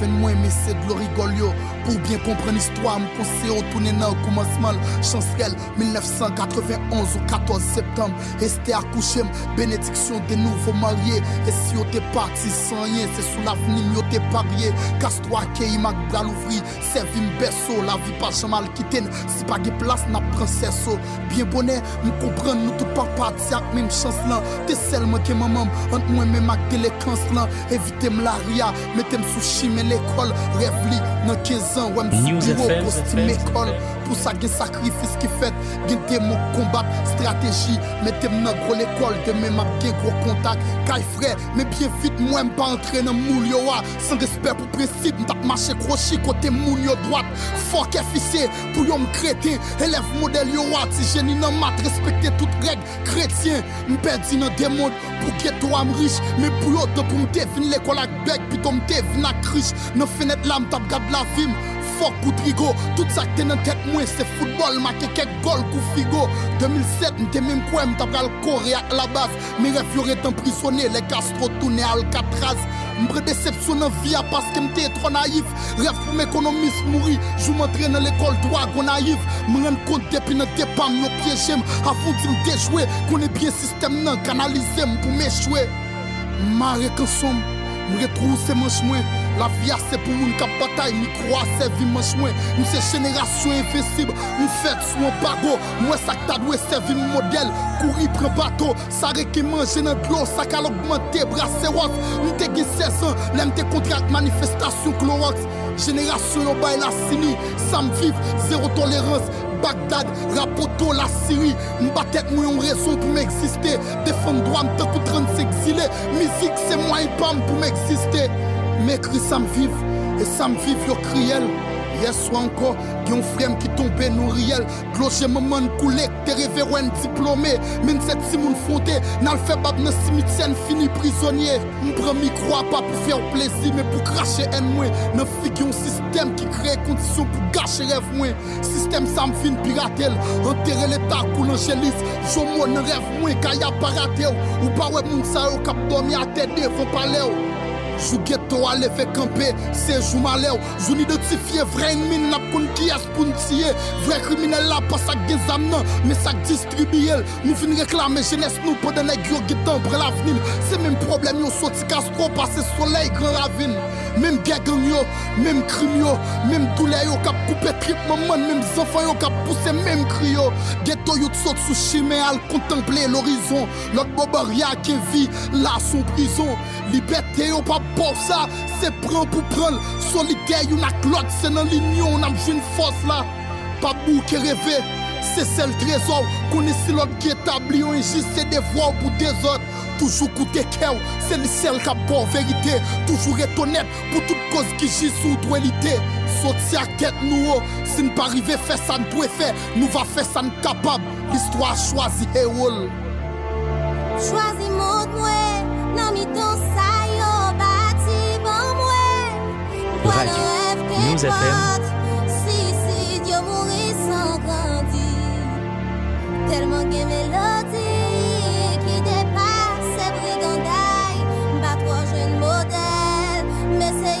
ven mwen Me se de lo rigol yo. Pour bien kompren istwa m konse yo Tounen nan koumansman Chansrel 1991 ou 14 septembre. Este akouchem Benediksyon de nouvo marye E si yo te parti san yen Se sou l'avenim yo te parye Kastwa ke imak bral ouvri. Servi beso La vi pa jamal kiten Si pa ge plas na prinseso Bien bonè m kompren nou tout pa pati ak mèm chans lan Te sel mwen ke mamam Ant mwen mèm ak delekans lan Evite m la ria Metem sou chime l'ekol Rev li nan 15 an Wèm News sou bureau FM, Postime FM. ekol Pou sa gen sakrifis ki fet Gen te mou kombat Strategi Metem nan gro l'ekol Deme map gen gro kontak Kay fre Me bien vite mwen pa entre nan moul yo wa San respect pou prinsip Mtap mache krochi kote moun yo droit Fok efise Pou yo m kreten Elev model yo wa Ti geni nan mat Respekte tout reg Kretien Mpedi nan demond Pou geto am riche. Me pou yo de pou mte l'ekol ak beg Pito mte vin ak riche Nan fenet lam tap gad la vim fok pou trigo Tout sak te nan tet mwen se futbol Ma ke kek gol kou figo. 2007 mte men kwen mta pral kore ak la baz Me ref yore tan prisone Le kastro toune al katraz Mbre decepsyon nan via paske mte tro naif Ref pou m ekonomis mouri Jou m nan lekol dwa go naif M ren kont depi nan depam yo pyejem Afon di mte dejwe Kone bien sistem nan kanalize m pou m echwe M mare konsom M retrouse manch mwen La vie a se pou moun kap batay, mi kwa se vi manch mwen M se jenerasyon invincible, m fet sou an bago Mwen sak ta dwe se vi model, kouri pren bato Sa re ki manje nan dlo, sa kal augmente brase wak M te gen 16 an, lem te kontre ak manifestasyon Clorox. Jenerasyon la sini, sa m viv, zero tolerans Bagdad, rapoto la Syrie. Mbatet mwen yon raison pou m'eksiste Defan droit m'te kou 30 exilé. Mizik se mwen pam pou m'eksiste M'ekri sa m'viv, e sa m'viv yo kriel Yes swa anko, gen yon frem ki tombe nou riel. Gloje maman koulek, te reverwen diplome Men set si moun fonte, nan l fe bab nan simitien fini prisonnier. Mpre mi kwa pa pou fè ou plezi, men pou krashe en mwen Nan fig yon sistem ki kreye kondisyon pou gache rev mwen Sistem sa m fin piratel, enterre l'etat kou l'angelis Jomo nan rev mwen kaya parate ou Ou pa we moun sa yo kap domi a tede fon pale ou Jou geto ale fe kampe, se jou male ou Jou identifiye vre enmin nap kon ki as pou ntiye Vre kriminel la pa sak gen zam nan, me sak distribuye Nou fin reklame jenes nou pou dene gyo getan bre l'avenir Se menm problem yo soti Castro pase soleil gran ravine Même gagang yo, même crime yo, même douleur yo kap coupe trip maman, même enfants yo kap pousse même cri yo. Ghetto yo saute sous chimé al contempler l'horizon. L'autre bobaria qui vit là son prison. Liberté yo pour pou sa Se pran pou pran, solide yon ak lot Se nan linyon nam jwen fos la Pa bou ke reve, se sel trezor Kone silot ki etabli yon enjist Se devwa ou pou dezot Toujou koute kew, se li sel ka bon verite Toujou retonet pou tout koz ki jis ou dwelite Soti ak tet nou o, si n pa rive fe san dwe fe Nou va fe san kapab, l'histoire chwazi e oul Chwazi mod mwen, nan mi non, don sa yo ba Radio News FM. Si Dieu mourit sans grandir. Tellement gen mélodie qui dépasse ces brigandailles. Pas trop jeune modèle, mais c'est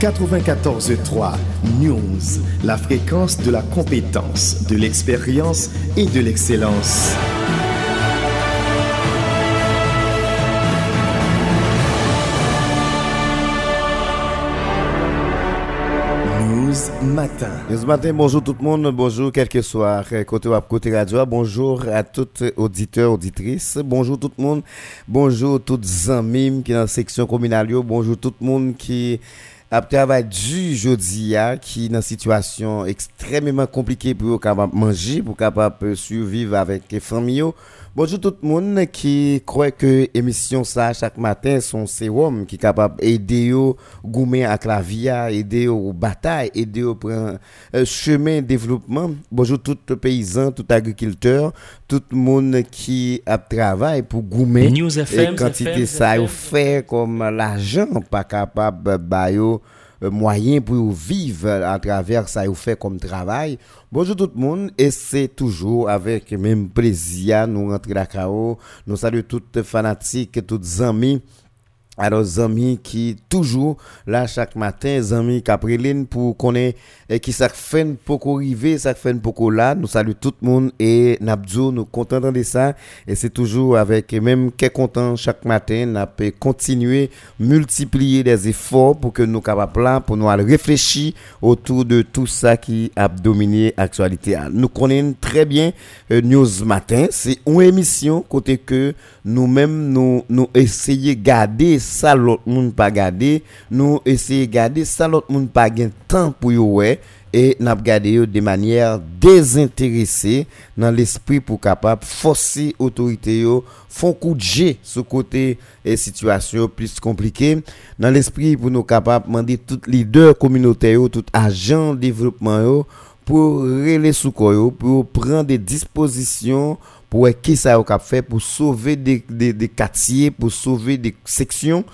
94.3 News, la fréquence de la compétence, de l'expérience et de l'excellence. News Matin. News Matin, bonjour tout le monde, bonjour quel que soit côté web, côté radio, bonjour à toutes auditeurs, auditrices, bonjour tout le monde, bonjour toutes amis qui sont dans la section communale, bonjour tout le monde qui a travaillé du jeudi qui dans une situation extrêmement compliquée pour capable manger pour capable survivre avec les familles Bonjour tout le monde qui croit que l'émission ça chaque matin son sérum qui est capable d'aider au goumer à la vie, aider aux batailles, aider au euh, chemin développement. Bonjour tout le paysan, tout agriculteur, tout le monde qui a travaillé pour goumer News FM, et quantité ça fait comme l'argent pas capable bayo euh, moyen pour vivre à travers ça vous fait comme travail. Bonjour tout le monde et c'est toujours avec même plaisir nous rentrer la KO. Nous saluons toutes fanatiques, toutes amis alors, amis qui toujours là chaque matin, amis Capriline pour connaître et qui ça fait pour arriver, ça fait pour là. Nous saluons tout le monde et Nabdou, nous contents de ça. Et c'est toujours avec même qu'est content chaque matin, n'a peut continuer, multiplier des efforts pour que nous capables pour nous réfléchir autour de tout ça qui a dominé l'actualité. Nous connaissons très bien euh, News Matin. C'est une émission côté que nous-mêmes nous, nous essayons de garder ça l'autre monde pas garder nous essayer garder ça l'autre monde pas gain temps pour yo et n'a garder de manière désintéressée dans l'esprit pour capable forcer autorité yo font coup de ce côté et situation plus compliquée. Dans l'esprit pour nous capable demander tout leader communautaire tout agent développement yo pour relayer sous pour prendre des dispositions pour qui ça a fait pour sauver des quartiers, pour sauver des sections,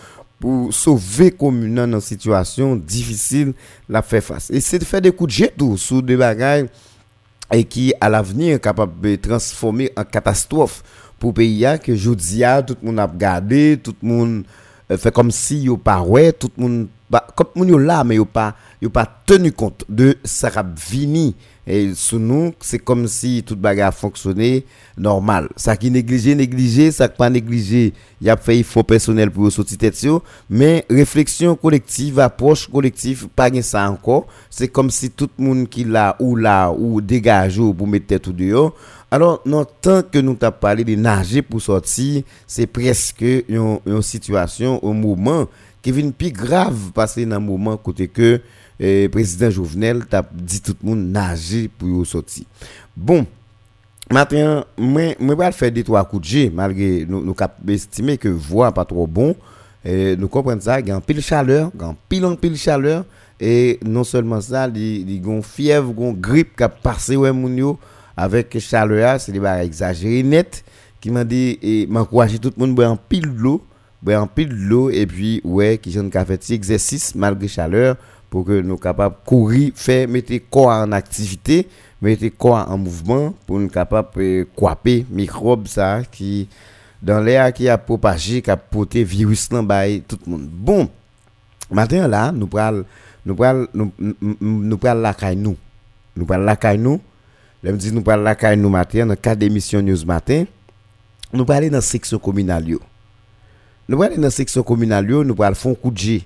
pour sauver communes dans une situation difficile la faire face. Et c'est de faire des coups de jet tout sur des bagages et qui à l'avenir capable de transformer en catastrophe pour pays que je dis tout le monde a regardé, tout le monde euh, fait comme si yo pas ouais, tout le monde comme moun là mais yo pas yo pas tenu compte de ça vini et sous nous, c'est comme si toute bagarre fonctionnait normal. Ça qui négligé, négligé, ça qui pas négligé, il y a fait il faut personnel pour sortir tête mais réflexion collective, approche collective, pas ça encore. C'est comme si tout le monde qui là ou là ou dégage ou pour mettre tête dehors. Alors, tant que nous t'avons parlé de nager pour sortir, c'est presque une, une situation, un moment qui vient plus grave passer dans un moment côté que le président Jovenel t'a dit tout le monde nager pour sortir. Bon, maintenant, moi, je vais faire des trois coups de jet, malgré nous, nous estimer que voix pas trop bon. Nous comprenons ça, il y a pile chaleur, il y a pile en pile chaleur. Et non seulement ça, il y a une fièvre, une grippe qui a passé ouais, avec chaleur, c'est des barres exagérées net, qui m'a dit, et m'encourager tout le monde boire un pile un pile d'eau, et puis, ouais, qui j'en fait exercice malgré chaleur, pour que nous capables courir, faire, mettre corps en activité, mettre corps en mouvement, pour nous capables de couper microbes ça, qui, dans l'air qui a propagé, qui a porté virus dans tout le monde. Bon, maintenant là, nous prenons nous prenons nous, nous prenons la caille nous. Nous prenons la caille nous. Je me dis nous prenons la caille nous matin, dans cadre d'émission News Matin. Nous parlons dans section communale. Nous parlons dans section communale, nous faire un coup de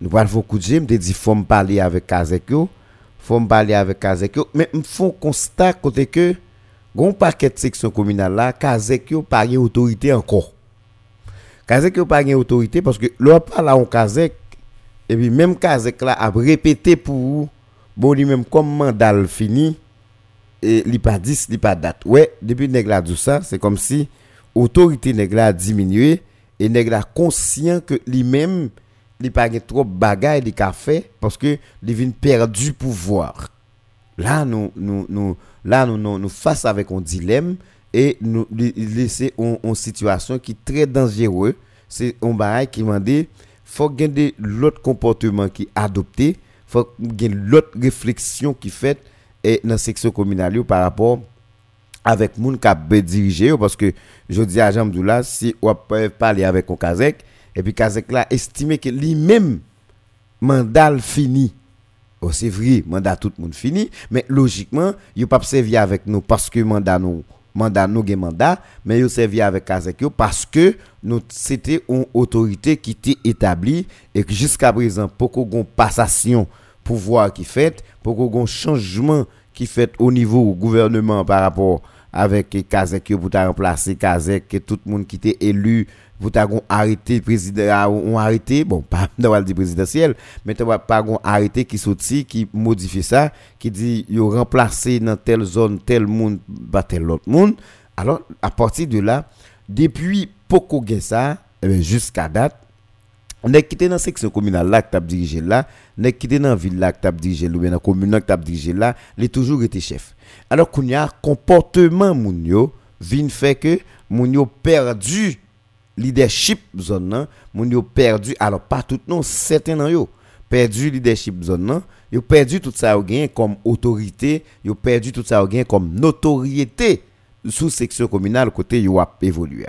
nous allons faire coup de me dit faut me parler avec Kazekyo, faut me parler avec Kazekyo, mais me font constat côté que gon paquet de section communale là Kazek pas gen autorité encore. Kazek pas gen autorité parce que l'on pas là on Kazek et puis même Kazek là a répété pour bon lui même comme mandat fini et li pas 10 li pas date. Ouais depuis nèg la ça c'est comme si autorité nèg la diminué et nèg la conscient que lui même li pas gen trop bagaille de fait parce que li vient perdu pouvoir. Là nous nous nous face avec un dilemme et nous en en situation qui est très dangereux c'est un bail qui m'a dit faut gagner l'autre comportement qui adopté faut gagner l'autre réflexion qui fait et dans la section communale par rapport qui a diriger yo, parce que je dis à Jean là si on peut parler avec un Kazek et puis Kazek là estimé que lui-même mandat fini. Oh, c'est vrai, mandat tout le monde fini, mais logiquement, il pas servi avec nous parce que mandat nous mandat nous gen mandat, mais il servi avec Kazek parce que c'était une autorité qui était établie et que jusqu'à présent pour qu'on passation pouvoir qui fait, pour qu'on changement qui fait au niveau gouvernement par rapport avec Kazek pour remplacer Kazek et tout le monde qui était élu ta gon arrêté président on arrêté bon pas dans le présidentiel mais t'as pas arrêté qui sorti qui modifie ça qui dit yo remplacer dans telle zone tel monde pas tel autre monde. Alors à partir de là depuis poko gen ça jusqu'à date on est quitté dans section communale là que t'as dirigé là on est quitté dans ville là que t'as dirigé là ou bien dans commune là que dirigé là il est toujours été chef. Alors qu'on y a comportement moun yo vin fait que moun yo perdu leadership zone nan perdu alors pas tout non certains nan yo perdu leadership zone nan perdu tout ça gain comme autorité yo perdu tout ça gain comme notoriété sous section communale côté yo a évolué.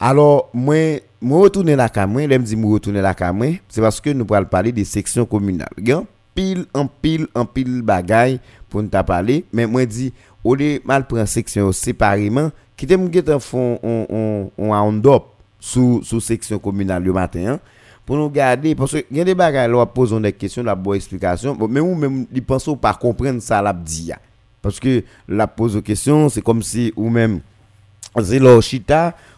Alors moi moi retourner la camouin l'aime dit moi retourner la camouin c'est parce que nous allons parler des sections communales. Gen pile en pile en pile bagaille pour nous parler mais moi dit au lieu mal prendre section séparément qui t'aime get font on on on up sous sous section communale le matin hein, pour nous garder parce que y a des bagages là posons des questions la bonne explication. Mais ou même ils pensent pas comprendre ça l'a dit ya. parce que la pose aux questions c'est comme si ou même c'est leur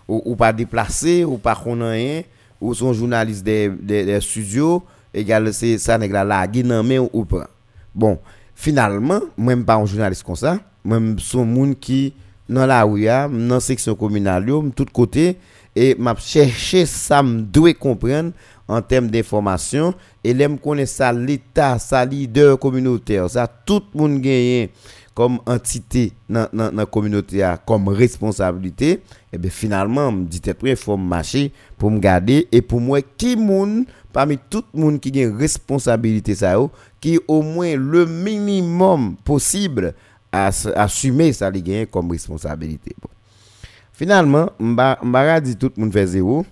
ou, ou pas déplacé ou pas qu'on rien ou son journaliste des, des, studios égal c'est ça nèg la lagué nan main ou prend bon finalement même pas un journaliste comme ça. Même son monde qui dans la rue a, dans section communale yo tout côté et m'a cherché ça me doit comprendre en termes d'information et l'aime connaître ça l'état ça leader communautaire ça tout le monde gagne comme entité dans la communauté comme responsabilité et bien finalement me dit il faut marcher pour me garder et pour moi qui moun parmi tout le monde qui a une responsabilité ça qui au moins le minimum possible à assumer ça li gagne comme responsabilité bon. Finalement mba dit tout le monde fait zéro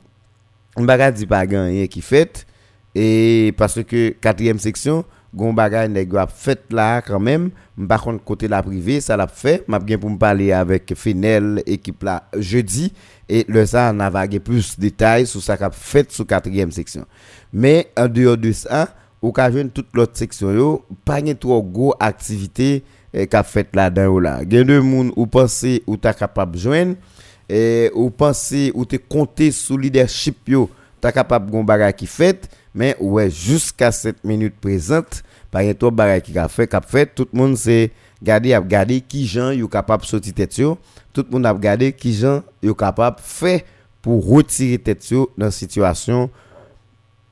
mba dit pas gagner qui fait et parce que quatrième section gon bagay nèg a fait là quand même par contre côté la privé ça l'a fait m'a bien pour me parler avec Finel équipe là jeudi. Et le ça on a vagué plus détails sur ça qu'a fait sur quatrième section mais en dehors de ça ou ka joindre toute l'autre section yo pas gen trop gros activité eh, qu'a fait là dedans là gen de moun ou penser ou ta capable joindre et ou penser ou te compter sous leadership yo ta capable gon bagay qui fait mais ouais jusqu'à cette minute présente par bagay qui a fait qu'a fait. Tout le monde c'est garder a garder qui gens yo capable sortir tête yo. Tout le monde a regardé qui gens yo capable faire pour retirer tête yo dans situation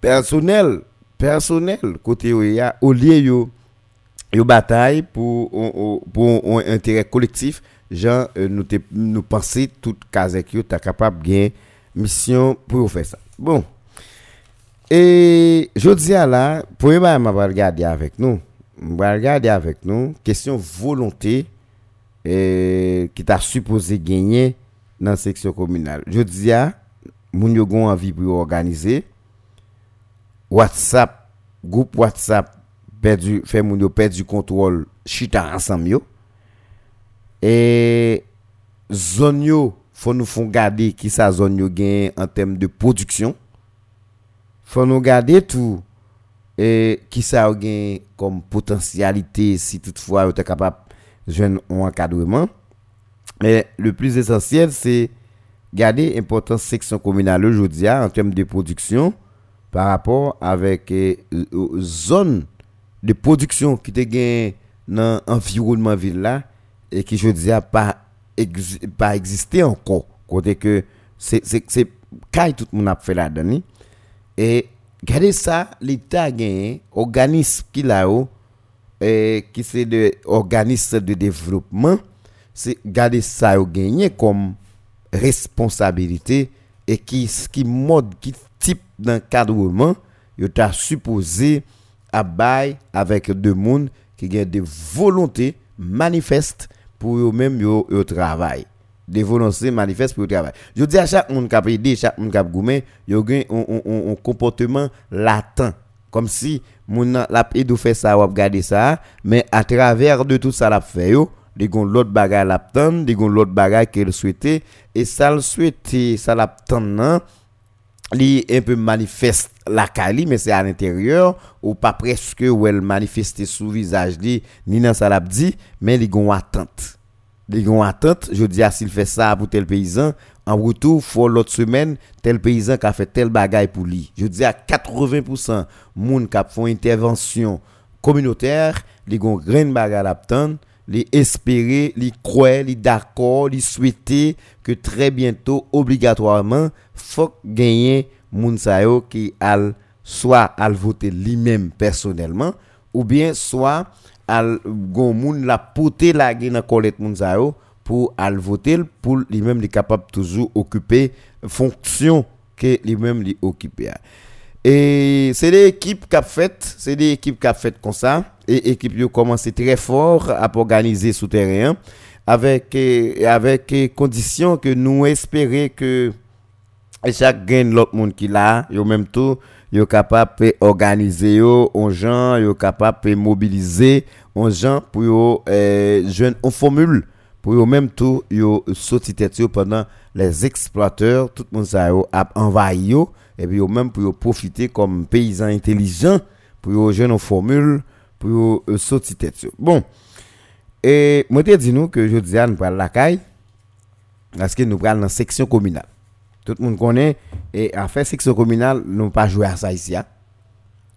personnelle personnelle. Côté yo au lieu yo yo bataille pour pour un intérêt collectif gens euh, nous nous penser toute kazek yo ta capable gain mission pour faire ça. Bon. Et je dis à là pour m'a va regarder avec nous. Va regarder avec nous. Question volonté et qui t'a supposé gagner dans la section communale. Je dis à yo gon envie pour organiser. WhatsApp groupe WhatsApp perdu fait moun yo perdu contrôle chita ensemble et zone faut nous garder qui sa zone yo gain en termes de production faut nous garder tout et qui ça gain comme potentialité si toutefois vous êtes capable joindre un encadrement Mais le plus essentiel, c'est garder l'importance section communale aujourd'hui en termes de production par rapport avec eh, zone de production qui te dans l'environnement ville là et qui je dis pas pas existé encore. Côté que c'est c'est c'est tout le monde a fait là dedans et regardez ça l'état a gagné organisme qui là et qui c'est de organisme de développement c'est garder ça a gagné comme responsabilité et qui qui mode qui type d'encadrement il t'a supposé à bail avec deux monde qui ont des volontés manifestes pour eux-mêmes yo, yo travail des volontés manifestes pour le travail. Je dis à chaque monde qui a chaque monde qui a goumé, yo a un, comportement latent. Comme si moun la fait ça ou regarder ça mais à travers de tout ça l'a fait yo des gon l'autre bagage l'a tendre des gon l'autre bagage qu'elle souhaitait et ça le souhaitait ça l'a tendre li un peu manifeste la cali mais c'est à l'intérieur ou pas presque où elle manifeste sous visage li ni dans l'a dit mais li gon attente. Li gon attente je dis à s'il fait ça pour tel paysan en retour faut l'autre semaine tel paysan qui a fait tel bagaille pour lui. Je dis à 80% moun qui font intervention communautaire li gon grain bagaille l'attendre li espérer li croire li d'accord li souhaiter que très bientôt obligatoirement faut gagner moun qui al soit al voter lui-même personnellement ou bien soit al gon la poter la dans colette moun pour al voter pour lui-même li capable toujours occuper fonction que lui-même li occuper et c'est des équipes qui fait c'est des équipes qui fait comme ça et équipe ont commencé très fort à organiser souterrain avec avec condition que nous espérer que chaque gain l'autre monde qui là yo même tout yo capable organiser yo on gens yo capable mobiliser on gens pour yo euh, jeune on formule pour yo même tout yo sorti tête pendant les exploiteurs tout le monde ça yo a envahi yo et puis yo même pour yo profiter comme paysans intelligents pour yo jeune on formule pour euh, sortir tête. Bon, et moi te dis nous que je disais nous parlons la caille parce que nous parlons dans section communale. Tout le monde connaît et à faire section communale, nous pas jouer à ça ici. Hein.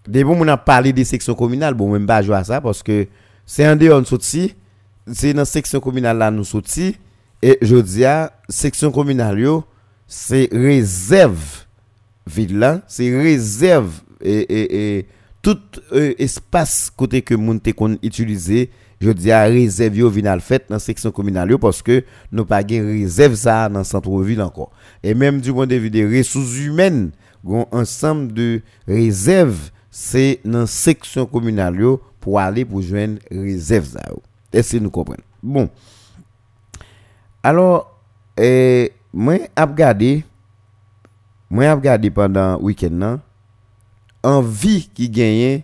Dès bon on a parlé des sections communales, bon même pas jouer à ça parce que c'est un dehors sorti, c'est dans section communale là nous sorti et je dis à section communale c'est réserve ville c'est réserve et, et, et tout euh, espace côté que moun te kon utilisé je dis à réserve yo vinal fait dans section communale parce que nous pas gen réserve ça dans centre ville encore. Et même du point de vue des ressources humaines un ensemble de réserves c'est dans section communale pour aller pour joindre réserve ça est-ce nous comprenons? Bon. Alors euh, moi a regardé moi a regardé pendant week-end envie qui gagne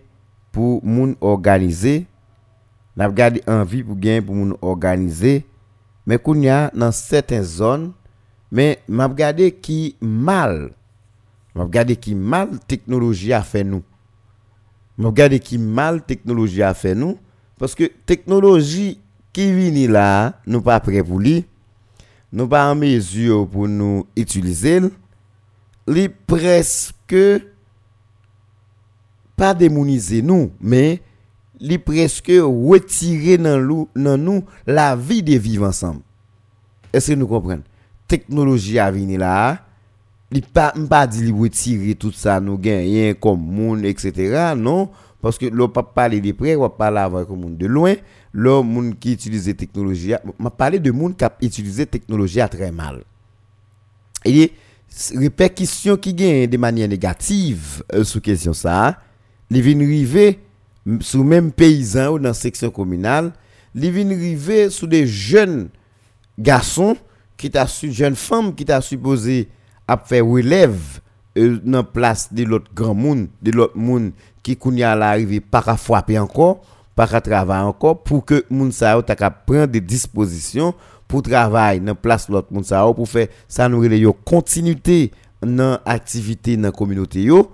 pour moun organiser n'a gardé envie pour gagner pour moun organiser mais qu'on y a dans certaines zones mais m'a regardé qui mal. M'a regardé qui mal technologie a fait nous m'a regardé qui mal technologie a fait nous parce que technologie qui vient là nous pas prêt pour lui nous pas en mesure pour nous utiliser li presque pas démoniser nous, mais li presque retirer dans nous la vie de vivre ensemble. Est-ce que nous comprenons? Technologie a venu là, li pas pas dit retirer tout ça nous gagner comme monde etc. non parce que l'on pas parler de près ou parler avec le monde de loin le monde qui utilise technologie m'a parlé de monde qui a utilisé technologie très mal et répercussions qui gagnent de manière négative euh, sur question ça li vin rive sous même paysan ou dans section communale, li vin sous des jeunes garçons qui jeunes femmes qui t'a supposé à faire relève euh, dans place de l'autre grand monde, de l'autre monde qui kounya l'arrivée à frapper encore, pas à travailler encore pour que moun sa t'a prendre des dispositions pour travailler dans place l'autre sa pour faire ça nous yo continuité dans activité dans la communauté yo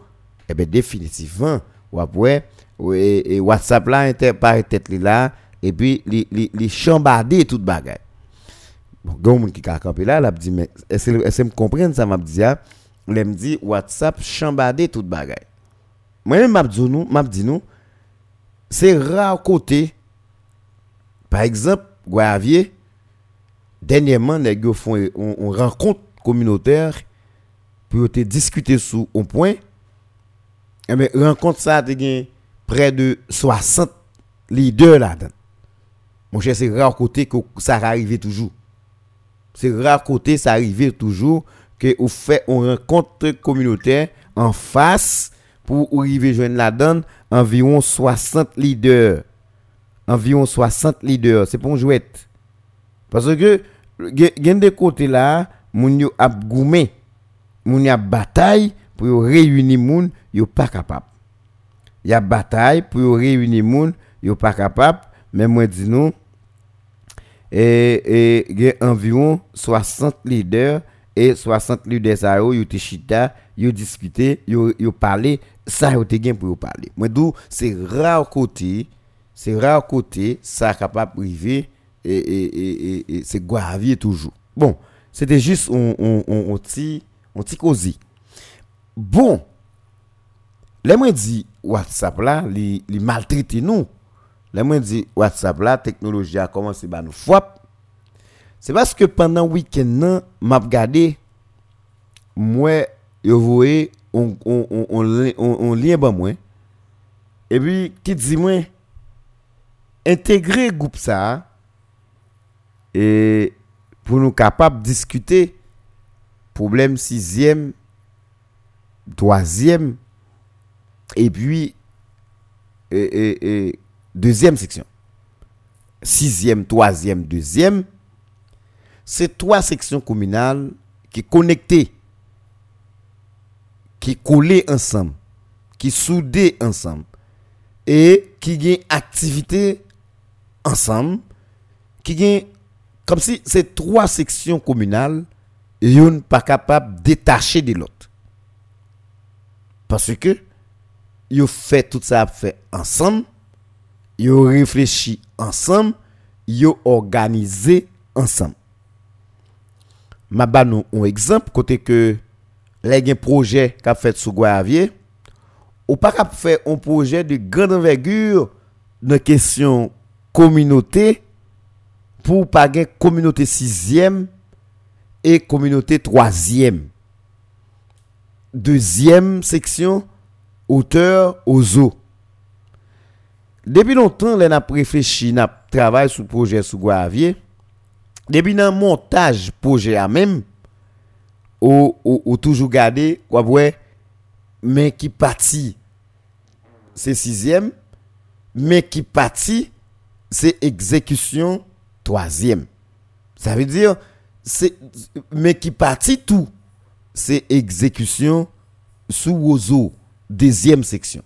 et eh bien définitivement ou après et, WhatsApp là par tête là et puis les chambarder toute bagaille bon gon moun qui ka camper là, l'a dit mais est-ce est-ce me comprendre ça m'a dit ah, l'a me dit WhatsApp chambardé toute bagaille. Moi même m'a dit m'a dit nous c'est rare côté. Par exemple Guavier dernièrement les gars font on, rencontre communautaire pour te discuter sur un point. Et mais rencontre ça a près de 60 leaders là-dedans. Mon cher, c'est rare côté que ça arrive toujours. C'est rare côté ça arrive toujours que vous fait une rencontre communautaire en face pour arriver joindre la donne environ 60 leaders. Environ 60 leaders. C'est pour jouer. Parce que, a des côtés là, moun yo ap bataille pour réunir moun, yo pas capable. Il y a bataille pour réunir moun, yo pas capable, mais moi dis nous et il y a environ 60 leaders et 60 leaders ça yo chita, yo discuté, yo yo parlé, ça yo te gen pour parler. Moi d'où c'est rare côté, c'est rare côté ça capable privé et et et, et c'est gravier toujours. Bon, c'était juste on petit on petit cosy. Bon, les moi dit WhatsApp là, li, li maltraite nous. Les moi dit WhatsApp là, technologie a commencé à nous fwap. C'est parce que pendant le week-end, m'a regardé, moi, je voyais, on, on, on, on, lien ben moi. Et puis, qui dit moi, intégrer le groupe ça, et pour nous capables de discuter, problème sixième, troisième, et puis, deuxième section. Sixième, troisième, deuxième. C'est trois sections communales qui connectées, qui collées ensemble, qui soudées ensemble et qui ont activité ensemble, qui ont comme si ces trois sections communales sont pas capables de détacher de l'autre. Parce que yo fait tout ça fait ensemble, yo réfléchi ensemble, yo organisé ensemble. Ma ba nou un exemple côté que les gen projet qu'a fait sous Guavier ou pas qu'a fait un projet de grande envergure dans question communauté pour pas gen communauté 6e et communauté 3e. Deuxième section hauteur aux eaux. Depuis longtemps, on a réfléchi, on travaillé sur le projet sous Guavier. Depuis le montage projet à même, ou, ou, toujours gardé, mais qui partit, c'est sixième, mais qui partit, c'est exécution troisième. Ça veut dire, c'est, mais qui partit tout, c'est exécution sous Ozo, deuxième section.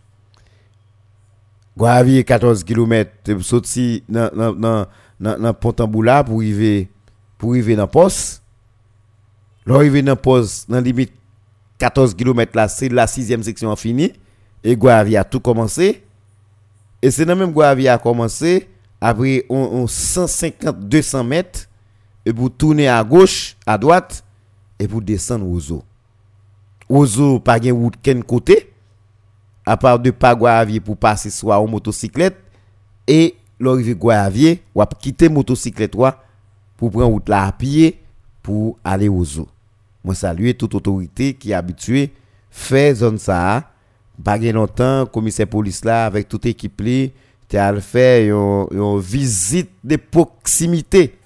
Gwavier 14 km, sorti dans dans dans Pont-en-Boula pour arriver pour arriver dans poste. L'arrivée dans poste dans limite 14 km là, c'est la sixième section finie et Gwavier a tout commencé. Et c'est dans même Gwavier a commencé après on, 150 200 mètres et pour tourner à gauche, à droite et pour descendre aux eaux. Aux eaux pas de route côté à part de pas pour passer soit en motocyclette et l'arrivée ou quitter motocyclette pour prendre route là à pied pour aller aux eaux. Moi saluer toute autorité qui est habituée faire zone ça pas longtemps commissaire police là avec toute équipe li tu fait une visite de proximité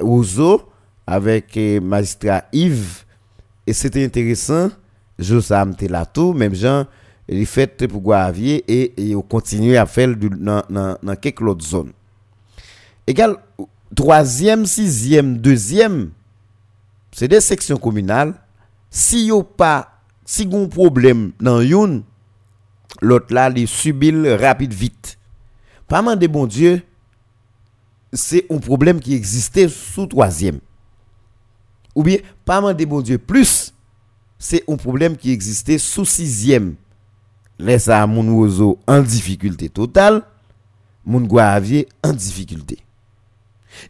aux eaux avec eh, magistrat Yves et c'était intéressant je sais là tout même gens li fet pou Gouavye e, e yo kontinye a fel du, nan, nan, nan kek lot zon. Egal, troasyem, sizyem, dezyem, se de seksyon kominal, si yo pa, si goun problem nan youn, lot la li subil rapid vit. Paman de bon Diyo, se yon problem ki egziste sou troasyem. Ou bien, paman de bon Diyo plus, se yon problem ki egziste sou sizyem. Laisse à mon oiseau en difficulté totale, mon guavier en difficulté.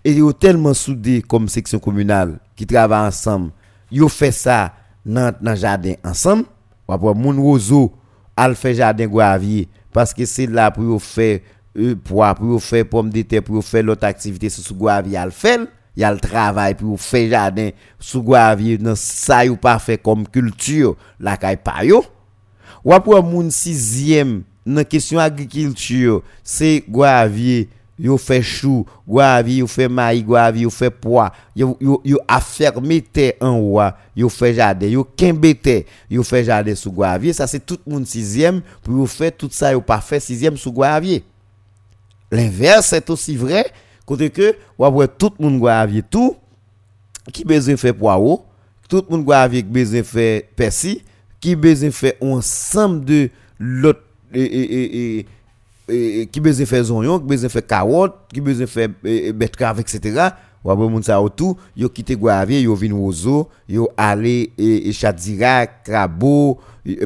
Et ils sont tellement soudés comme section communale qui travaillent ensemble. Ils fait ça dans le jardin ensemble. Après, mon roseau, al fait jardin Guavier parce que c'est là pour faire poids, pour faire pomme de terre, pour faire l'autre activité sur Guavier, al fait. Il y a le travail pour faire jardin sous Guavier dans ça ou pas fait comme culture la caille pa yo. Après mon sixième dans question agriculture, c'est Guavier yo fait chou, Guavier yo fait maïs, Guavier yo fait pois, yo yo yo affermé terre en haut, yo fait jardin, yo kembe terre, yo fait jardin sous Guavier, ça c'est tout mon sixième pour faire tout ça yo pas fait sixième sous Guavier. L'inverse est aussi vrai Côté que, après tout monde avoir tout, qui besoin faire poireau, tout monde avoir besoin faire persil, qui besoin faire ensemble de l'autre, et, et, qui besoin faire oignon, qui besoin faire carotte, qui besoin faire betterave, etc. Ou après moun sa tout, yo quitté Guavier, yo vinn ozo, yo aller et Chadira, Crabo,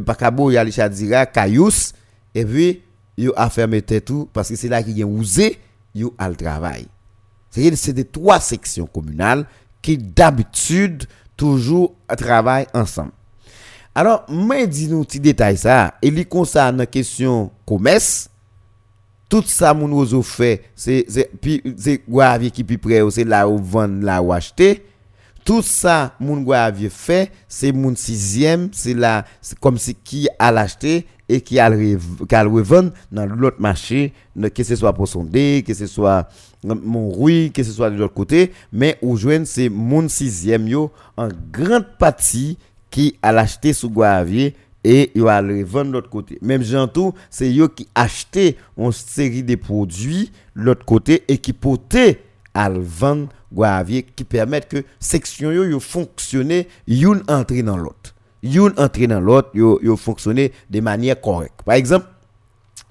pas Crabo, yo aller Chadira, Cayous, et puis yo a fermé tout parce que c'est là qu'il y a ouzé yo al travail. C'est des trois sections communales qui d'habitude toujours travaillent ensemble. Alors, moi dis nous petit détail ça, et li concerne la question commerce. Tout ça mon ozo fait, c'est c'est c'est Guavier qui plus près, c'est là où vendre là où acheter. Tout ça mon Guavier fait, c'est mon sixième, c'est là comme si qui a l'acheter et qui a le revendre dans l'autre marché, que ce soit pour sonder, que ce soit mon que ce soit de l'autre côté, mais au c'est mon sixième yo en grande partie qui a l'acheté sous Guavier et il va le revendre de l'autre côté. Même tout, c'est yo qui acheté une série de produits de l'autre côté et qui portaient à vendre Guavier qui permettent que section yo, yo fonctionner une entrer dans l'autre yon entrer dans l'autre, yo, yo de manière correcte. Par exemple,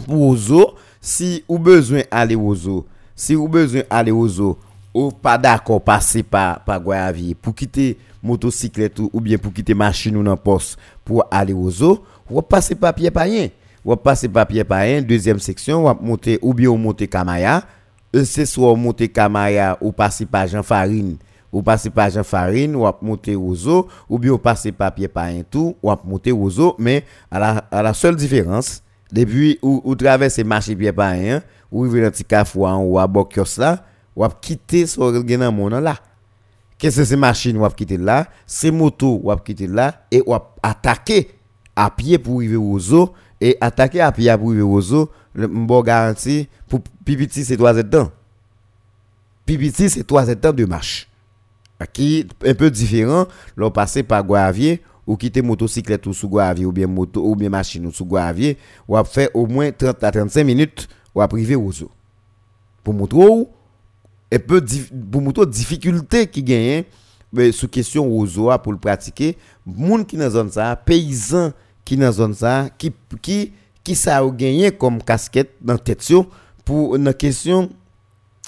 pour Ozo, si ou besoin aller Ozo, si ou besoin aller Ozo, ou pas d'accord passer par par Guayavier pour quitter motocyclette ou, bien pour quitter machine ou n'importe poste pour aller Ozo, ou passer par pied rien. Ou passer par rien, deuxième section, ou monter ou bien ou monter Kamaya, euh, c'est soit monter Kamaya ou passer par Jean Farine. Ou passez par Jean Farine, ou monter aux eaux, ou bien ou passez par pied par un tout, ou monter aux eaux, mais à la, à la seule différence, depuis ou, ou traverser marché pied par un, ou arriver dans petit cafouan ou à Bokios là, ou quitter ce gen mon là. Qu'est-ce que c'est machine ou quitter là, c'est moto ou quitter là et ou attaquer à pied pour arriver aux eaux et attaquer à pied pour arriver aux eaux, le bon garantie pour pipiti c'est trois temps. Pipiti c'est trois temps de marche qui un peu différent, l'on passé par Guavier ou quitter motocyclette ou sous Guavier ou bien moto ou bien machine ou sous Guavier ou a fait au moins 30 à 35 minutes ou à privé aux eaux. Pour montrer un peu pour montrer difficulté qui gagne mais sous question eaux pour le pratiquer, monde qui dans zone ça, paysan qui dans zone ça qui qui qui ça a gagné comme casquette dans tête pour une question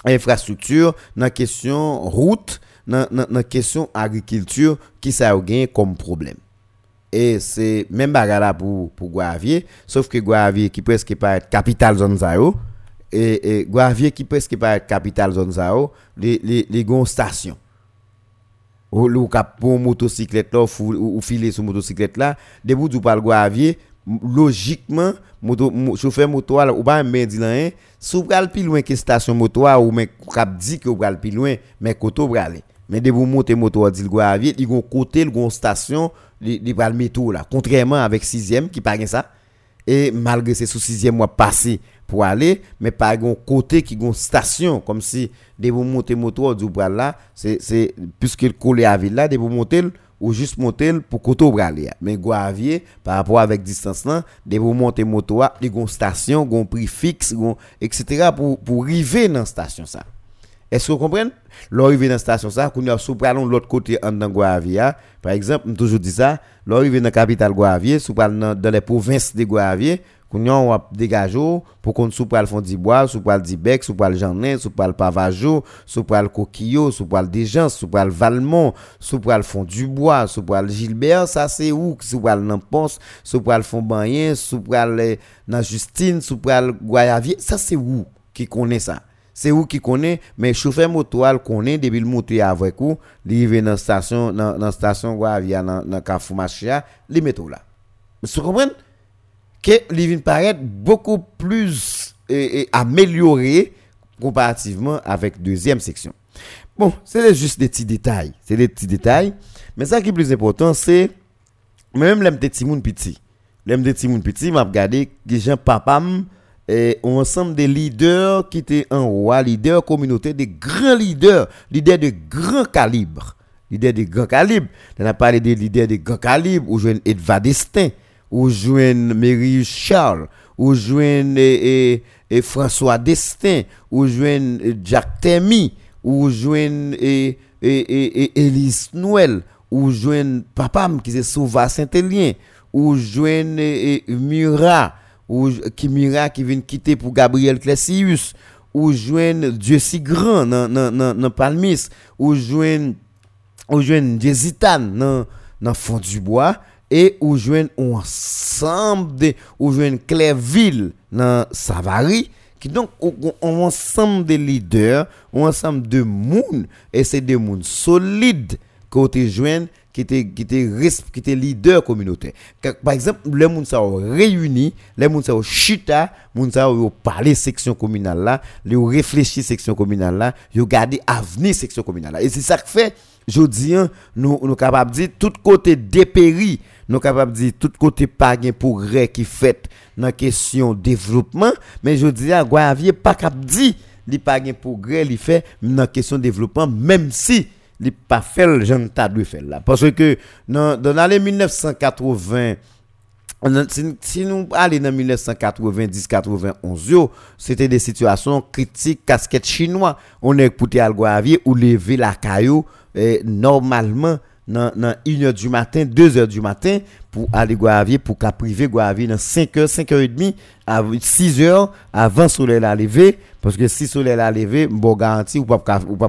infrastructure, dans question route dans la question agriculture qui ça a gagné comme problème. Et c'est même bagarre pour pour Guavier, sauf que Guavier qui presque pas capitale zone zao et, et Guavier qui presque pas capitale zone zao, les les les gon station. Ou le cap pour motocyclette là ou, ou filer sur motocyclette là, debout du parle Guavier logiquement moto chauffeur moto ou pas mais dit là sous pral plus loin que station moto ou mais cap dit que pral plus loin mais koto aller mais de vous monter moto à Dilgoavier, ils vont côté le station, ils vont métro là. Contrairement avec 6e qui pas ça. Et malgré ces sous 6e mois passé pour aller, mais pas un côté qui une station comme si de vous monter moto à là, c'est c'est puisque le collé à ville là, vous monter ou juste monter pour côté aller. Mais Guavier par rapport avec distance là, de vous monter moto à, une station, un prix fixe, etc. pour pour arriver dans station ça. Est-ce que vous comprenez? L'arrivée dans la station, ça, qu'on a sous de l'autre côté en dans Guavia, par exemple, je toujours dit ça, l'arrivée dans la capitale Guavia, sous dans les provinces de Guavia, qu'on a dégagé pour qu'on sous pral fond bois, sous pral bec, sous pral janin, sous pral pavajo, sous pral coquillot, sous pral gens, sous pral valmont, sous pral fond du bois, sous pral Gilbert, ça c'est où, sous pral Nampons, sous pral fond Banyen, sous pral dans Justine, sous pral Guayavier, ça c'est où qui connaît ça? C'est où qui connaît mais chauffeur moto al connaît depuis le monter avec vous il dans station dans dans station Guavia dans dans Carrefour Machia li metto là vous comprenez que il vient paraître beaucoup plus eh, eh, amélioré comparativement avec deuxième section. Bon c'est juste des petits détails c'est des petits détails mais ça qui est plus important c'est même les petits moun petit. Les petits moun petit m'a regardé que gens papam et ensemble des leaders qui étaient en roi, leaders communauté, des grands leaders, leaders de grand calibre. Leaders de grand calibre. On a parlé des leaders de grand calibre, ou jouent Edva Destin, ou jouent Mary Charles, ou jouent et, et, François Destin, ou jouent Jack Temi, ou jouent et, Elise Noël, ou jouent Papam qui est Sauva Saint-Élien, ou jouent Murat, ou Kimira qui vient quitter pour Gabriel Clesius, ou joindre Dieu si grand dans dans Palmis, ou joindre ou joindre Jésitan dans dans fond du bois et ou joindre ensemble de ou joindre Clairville dans Savary. Qui donc un ensemble de leaders, ensemble de monde et c'est des monde solides. Côté joindre qui était qui était leader communautaire. Par exemple les gens ça réuni les gens ça chita les ça parler section communale là les réfléchir section communale là yo garder avenir section communale là. Et c'est ça que fait je dis hein, nous nous capable dire tout côté dépéri nous capable dire tout côté pas gain progrès qui fait dans question développement. Mais je dis à Guavier pas cap dit li pas gain progrès li fait dans question développement même si il pas fait genre de faire là parce que dans dans l'année 1980 si, nous allons dans 1990-91, c'était des situations critiques, casquette chinois. On est écouté à ou lever la caillou, normalement, dans 1h du matin, 2h du matin, pour aller Guavier, pour qu'à privé Guavier dans 5h, 5h30, à 6h, avant le soleil à lever, parce que si le soleil à lever, bon garantie, ou pas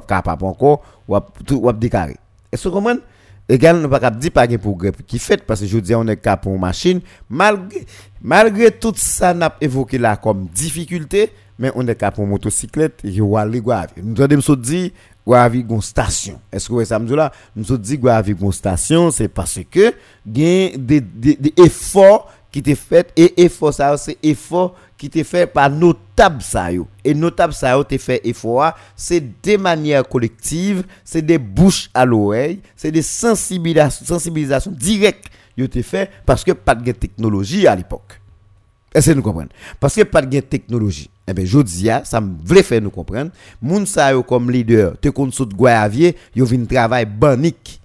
capable encore, ou pas décarrer. Est-ce que vous comprenez? Égal, ne pas dire pas de progrès qui fait, parce que je dis, on est cap pour machine, malgré, malgré tout ça, n'a évoqué là comme difficulté, mais on est cap pour motocyclette, et on va. Nous avons dit, Guavi une station. Est-ce que vous savez là? Nous dit Guavi une station, c'est parce que des, efforts qui étaient faits et effort ça c'est effort qui étaient fait par notable ça et notable ça te fait effort c'est des manières collectives c'est des bouches à l'oreille c'est des sensibilisations sensibilisation directes yo te fait parce que pas de technologie à l'époque est-ce que nous comprenons? Parce que pas de technologie. Eh bien, je dis, ça me voulait faire nous comprendre. Moun sa yo comme leader, te kon sous Guavier, yo vin travail banique.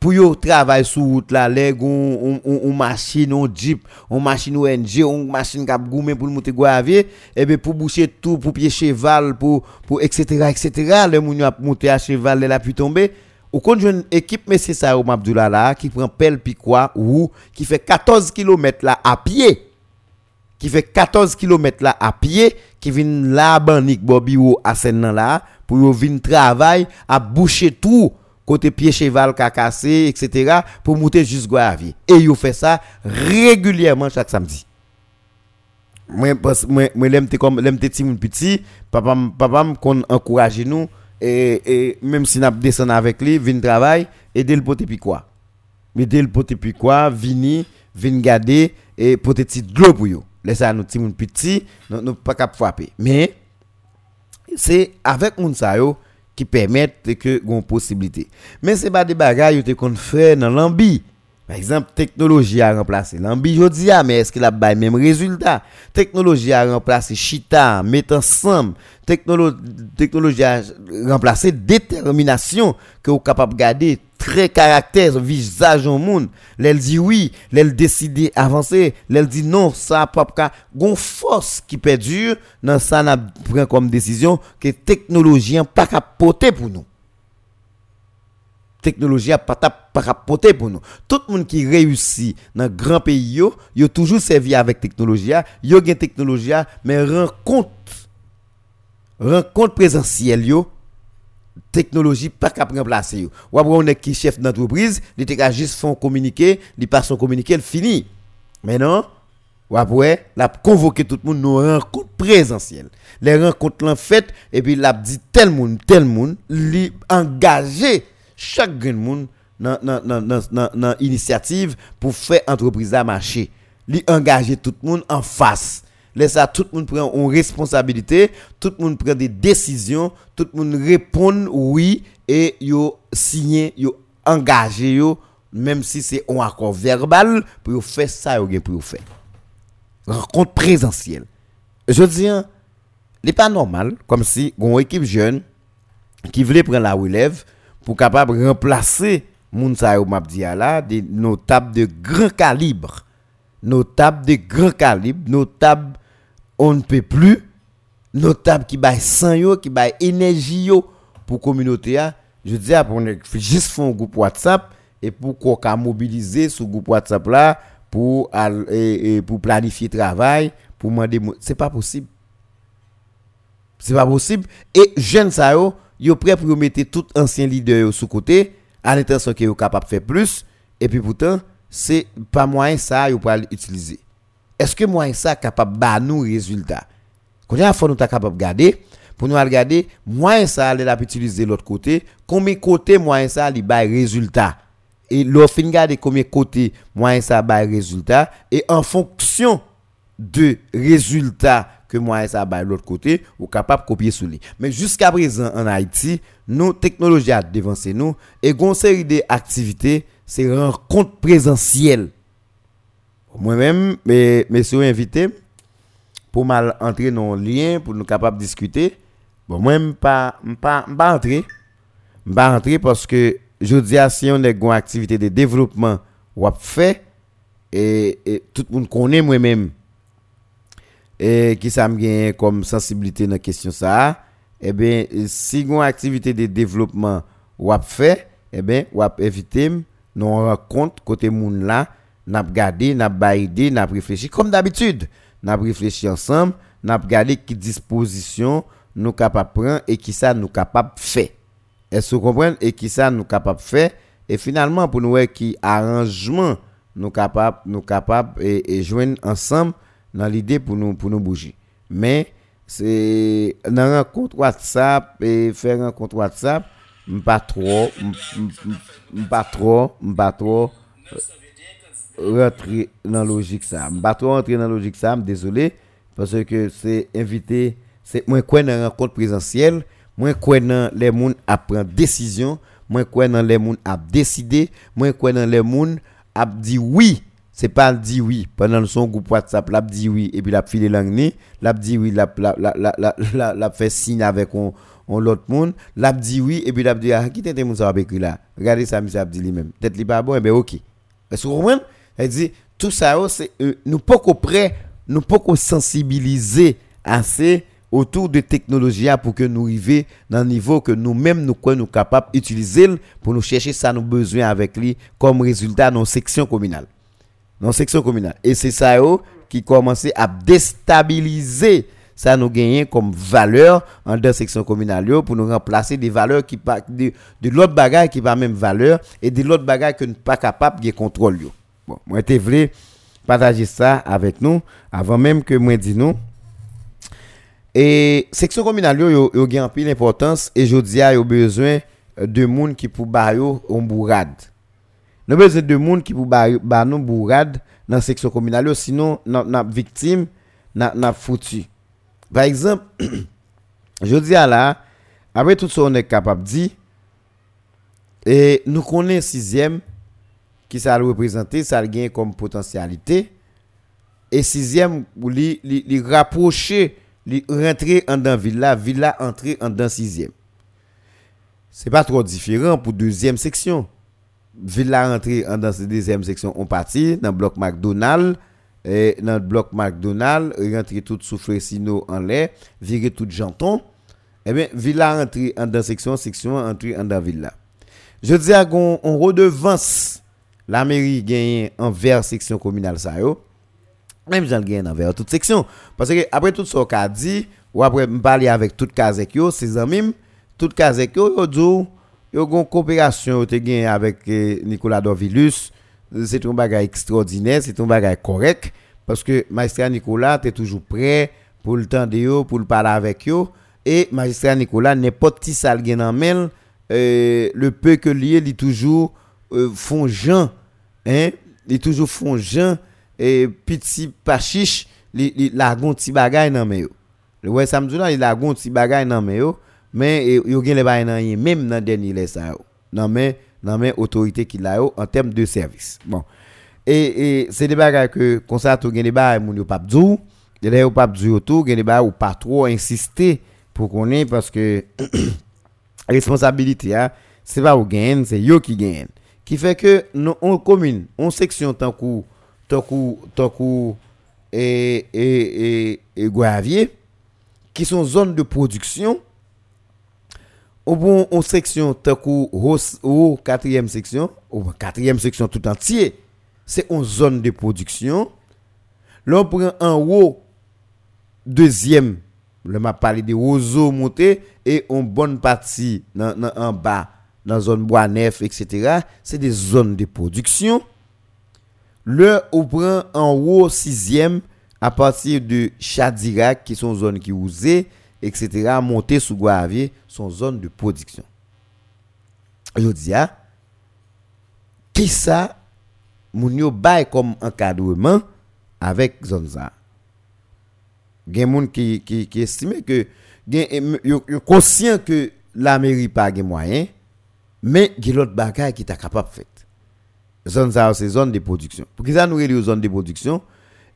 Pour yo travail sur route là, les on on machine, on jeep, on machine ONG, on machine cap goumé pour monter Guavier, eh bien pour boucher tout, pour pied cheval, pour pour etc. etc. Les moun a monter à cheval, là puis tomber. Ou kon une équipe Messie ça Abdoulala là qui prend pelle puis quoi ou qui fait 14 km là à pied qui fait 14 km là à pied, qui vient là banique Bobio à Senan là, pour venir travailler à boucher tout côté pied cheval cassé, etc., pour monter jusqu'à vie. Et ils fait ça régulièrement chaque samedi. Moi, moi, moi l'aime comme l'aime petit mon petit, papa papa qu'on encourage nous et, et même si n'a descend avec lui, vinn travail et dès le pote puis quoi. Mais dès le pote puis quoi, vini, vinn garder et pote petit gros pour yo. Laissez nous petit petit nous pas cap frapper. Mais c'est avec moun sa yo qui permettent que gon possibilité. Mais c'est pas des bagages que qu'on fait dans l'ambi. Par exemple, technologie a remplacé l'ambi. Mais est-ce qu'il a le même résultat? Technologie a remplacé chita, mettre ensemble. Technologie a remplacé détermination que vous capable de garder très caractère, visage au monde. Elle dit oui, elle décide avancer, elle dit non, ça pas. Gon force qui perdure dans ça n'a pris comme décision que technologie pas capoter pour nous technologie a pas capoter pour nous. Tout le monde qui réussit dans grand pays yo, yo toujours servi avec technologie, yo gen technologie mais rencontre rencontre présentielle yo technologie pas capable remplacer. Ou après on est qui chef d'entreprise, il était juste font communiquer, il passe son communiqué, il fini. Mais non, ou après, l'a convoqué tout le monde nos rencontres présentielles. Les rencontres l'ont fait et puis l'a dit tel monde, tel monde, li engagé chaque monde dans dans dans dans dans initiative pour faire entreprise à marcher. Li engager tout le monde en face. Laisse ça tout le monde prend une responsabilité, tout le monde prend des décisions, tout le monde répond oui et yo signé, yo même si c'est un accord verbal pour faire ça pour faire rencontre présentielle. Je dis, n'est pas normal, comme si une équipe jeune qui voulait prendre la relève pour capable remplacer moun sa des notables de grand calibre notables de grand calibre notables on ne peut plus notables qui baillent sang yo qui baillent énergie yo pour communauté je dis pour juste faire un groupe WhatsApp et pour qu'on mobiliser ce groupe WhatsApp là pour, et, pour planifier travail, pour demander. C'est pas possible. C'est pas possible. Et jeunes, ça, yo, yo prêt pour mettre tout ancien leader sous côté, à l'intention que yo capable de faire plus, et puis pourtant, c'est pas moyen ça, yo pour utiliser. Est-ce que moyen ça capable de nous résultat? Quand il faut nous capable de garder, pour nous regarder, moyen ça, il a utiliser l'autre côté, combien côté moyen ça, il a résultat? Et fin de combien côté moyen ça bail résultat? Et en fonction de résultat que moyen ça bail l'autre côté ou capable copier sur lui mais jusqu'à présent en Haïti nos technologies a devancé nous et une série d'activités c'est rencontre présentielle. Moi-même mais messieurs invités pour mal entrer dans le lien pour nous capable discuter bon moi même pas pas pas entrer pas entrer parce que je dis à si on a une activité de développement ou fait et, tout le monde connaît moi-même. Et qui ça me comme sensibilité dans la question ça eh bien si une activité de développement ou fait eh bien ou éviter nous rencontre côté monde là n'a regardé n'a baïdé n'a réfléchi. Comme d'habitude n'a réfléchi ensemble n'a regardé qui disposition nous capable prendre et qui ça nous capable faire est-ce que vous comprenez? Et qui ça nous capable faire? Et finalement, pour nous qui arrangement nous capable nous capable et, joindre ensemble dans l'idée pour nous pour nous bouger. Mais c'est dans compte WhatsApp et faire compte WhatsApp, pas trop, pas trop, pas trop rentrer dans la logique ça. Pas trop rentrer dans la logique ça, désolé parce que c'est invité, c'est moins quoi dans un compte présentiel moi quoi dans les moun à prendre décision moi quoi dans les moun à décider moi quoi dans les moun à dire oui c'est pas dit oui pendant son groupe WhatsApp l'a dit oui et puis l'a filé langue l'a dit oui l'a l'a l'a l'a fait signe avec on on l'autre monde l'a dit oui et puis l'a dit ah qui t'était moun ça là? Regardez ça monsieur dit lui-même peut-être pas bon eh ben OK est-ce que vous comprenez? Elle dit tout ça oh, c'est euh, nous pas prêt nous pas sensibiliser assez autour de technologies pour que nous arrivions dans le niveau que nous-mêmes nous sommes capables d'utiliser pour nous chercher ça nous besoin avec lui comme résultat dans section communale. Dans section communale. Et c'est ça qui commence à déstabiliser ça nous gagne comme valeur en deux sections communales pour nous remplacer des valeurs qui pas de, de l'autre bagage qui pas même valeur et de l'autre bagage que nous pas capable de contrôler. Bon, moi j'étais voulais partager ça avec nous avant même que moi dis nous et section communale yo yo gagne pile importance et jodi a yo besoin de monde qui pour ba yo on bourade. Nous besoin de monde qui pour ba, ba nous bourade dans section communale sinon n'a victime n'a foutu. Par exemple, jodi a là après tout ça on est capable dit et nous connaissons sixième qui ça représenter ça gagne comme potentialité et sixième li rapprocher rentrer en dans villa, villa entrer en dans sixième. C'est pas trop différent pour deuxième section. Villa entrer en dans deuxième section, on partit dans bloc McDonald et dans le bloc McDonald, rentrer tout sous Fresino en l'air, virer tout janton. Eh bien, villa entrer en dans section, section entrer en dans villa. Je dis à on, on redevance la mairie gagne envers section communale ça yo même j'en gagne envers toute section parce que après tout ce qu'a dit ou après parler avec toute Kazek yo ses amis toute Kazek yo yo dit yo gon coopération te gagne avec eh, Nicolas Dorvilus c'est un bagage extraordinaire c'est un bagage correct parce que magistrat Nicolas est toujours prêt pour le temps de pour le parler avec eux et magistrat Nicolas n'importe qui ça le en euh, le peu que lié il toujours euh, font hein. Il toujours font et petit pachiche la gon ti bagay nan men yo. Le ouais samedi là il gon ti bagay nan men yo. Mais yo gen le bagay nan yen même nan dernier ça yo. Nan men nan men autorité qui la yo en termes de service. Bon. Et, et c'est des bagages que comme ça tout moun yo pas dou là yo pas dou tout. Des bagages ou pas trop insister pour qu'on ait parce que responsabilité hein, c'est pas ou gagne c'est yo qui gagne. Qui fait que nous on commune on section tant coup tant coup tant coup et, et, et, et Guavier, qui sont zones de production, au bon, en section, ou quatrième section, ou quatrième section tout entier, c'est une zone de production. Là, on prend en haut, deuxième, le m'a parlé de roseaux montés et en bonne partie en bas, dans zone bois neuf, etc. C'est des zones de production. Le, on prend en haut sixième à partir de Chadirak, qui sont zones qui usées, etc., monter sous Guavier, sont zones de production. Je dis, ah, qui ça, moun yo bay comme encadrement avec zone ça? A des qui, qui, qui estiment que, yo, conscient que la mairie pas de moyens, mais a l'autre bagaille qui est capable faire zone ça c'est zone de production pour que ça nous les zone de production?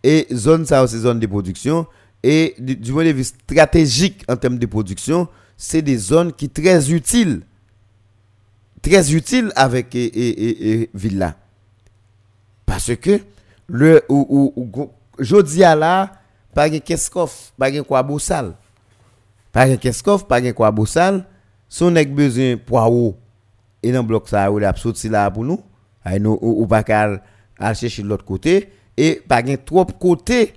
Et zone ça c'est zone de production et du, point de vue stratégique en termes de production c'est des zones qui sont très utiles. Très utiles avec et, villa parce que le ou, ou, jodi à là pas de keskof pas de quoi boussal pas de keskof pas de quoi boussal son a besoin poireau et dans bloc ça ou la là pour nous. Ou, ou pas qu'à chercher de l'autre côté. Et pas gain trop côté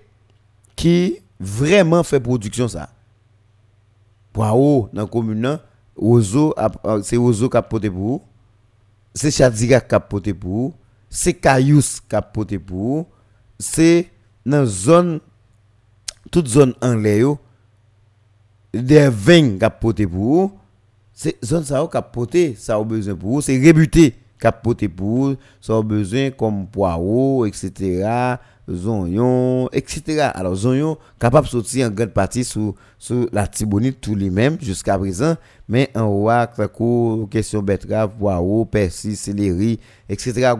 qui vraiment fait production ça. Poireau dans la commune ozo c'est ozo qui a porté pour c'est chadira qui a porté pour c'est caillous qui a porté pour c'est dans zone toute zone en l'air des vins qui a porté pour c'est zone ça qui a porté ça a besoin pour c'est rébuté capoter pour ça besoin comme poireau etc zonion etc alors zonion capable de sortir en grande partie sur la tibonite tout lui-même jusqu'à présent. Mais en roi question betterave poireau persil céleri etc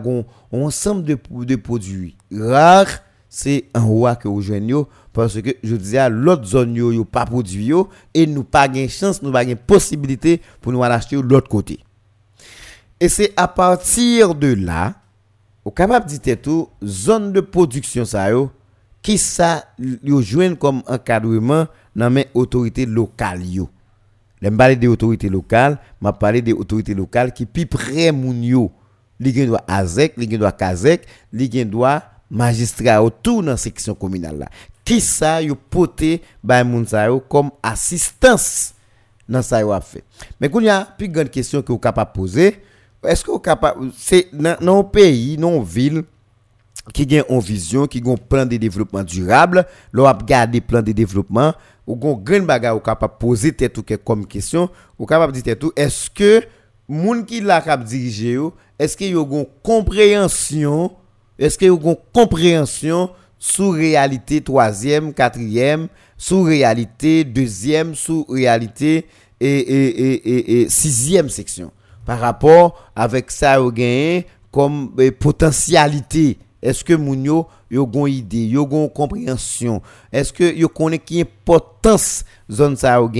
ensemble de, de produits rares c'est un roi que vous joignez parce que je disais l'autre zone yo, pas produit et nous pas gain chance nous pas gain possibilité pour nous acheter de l'autre côté. Et c'est à partir de là, au capable de dire tout, zone de production ça yo, qui ça yo comme encadrement dans mes autorités locales yo. Je parle des autorités locales, m'a parlé des autorités locales qui plus près moun yo. Li gen doit AZEC, li gen doit KAZEC, li gen autour dans section communale là. Qui ça yo poté ba moun comme assistance dans ça yo a fait. Mais quand y a plus grande question que vous capable poser, est-ce que vous capable c'est dans un pays, dans une ville qui a une vision, qui a un plan de développement durable, l'on a gardé plan de développement, ou un grand bagage ou capable poser tête comme question, ou capable dire tout est-ce que moun qui l'a cap diriger est-ce qu'il y a une compréhension est-ce qu'il y a une compréhension sous réalité troisième, quatrième, sous réalité deuxième, sous réalité et, et, et, et sixième section? Par rapport avec ça au gain comme eh, potentialité. Est-ce que mounio yo gon idée yo gon compréhension? Est-ce que yo connaît qui importance zone ça au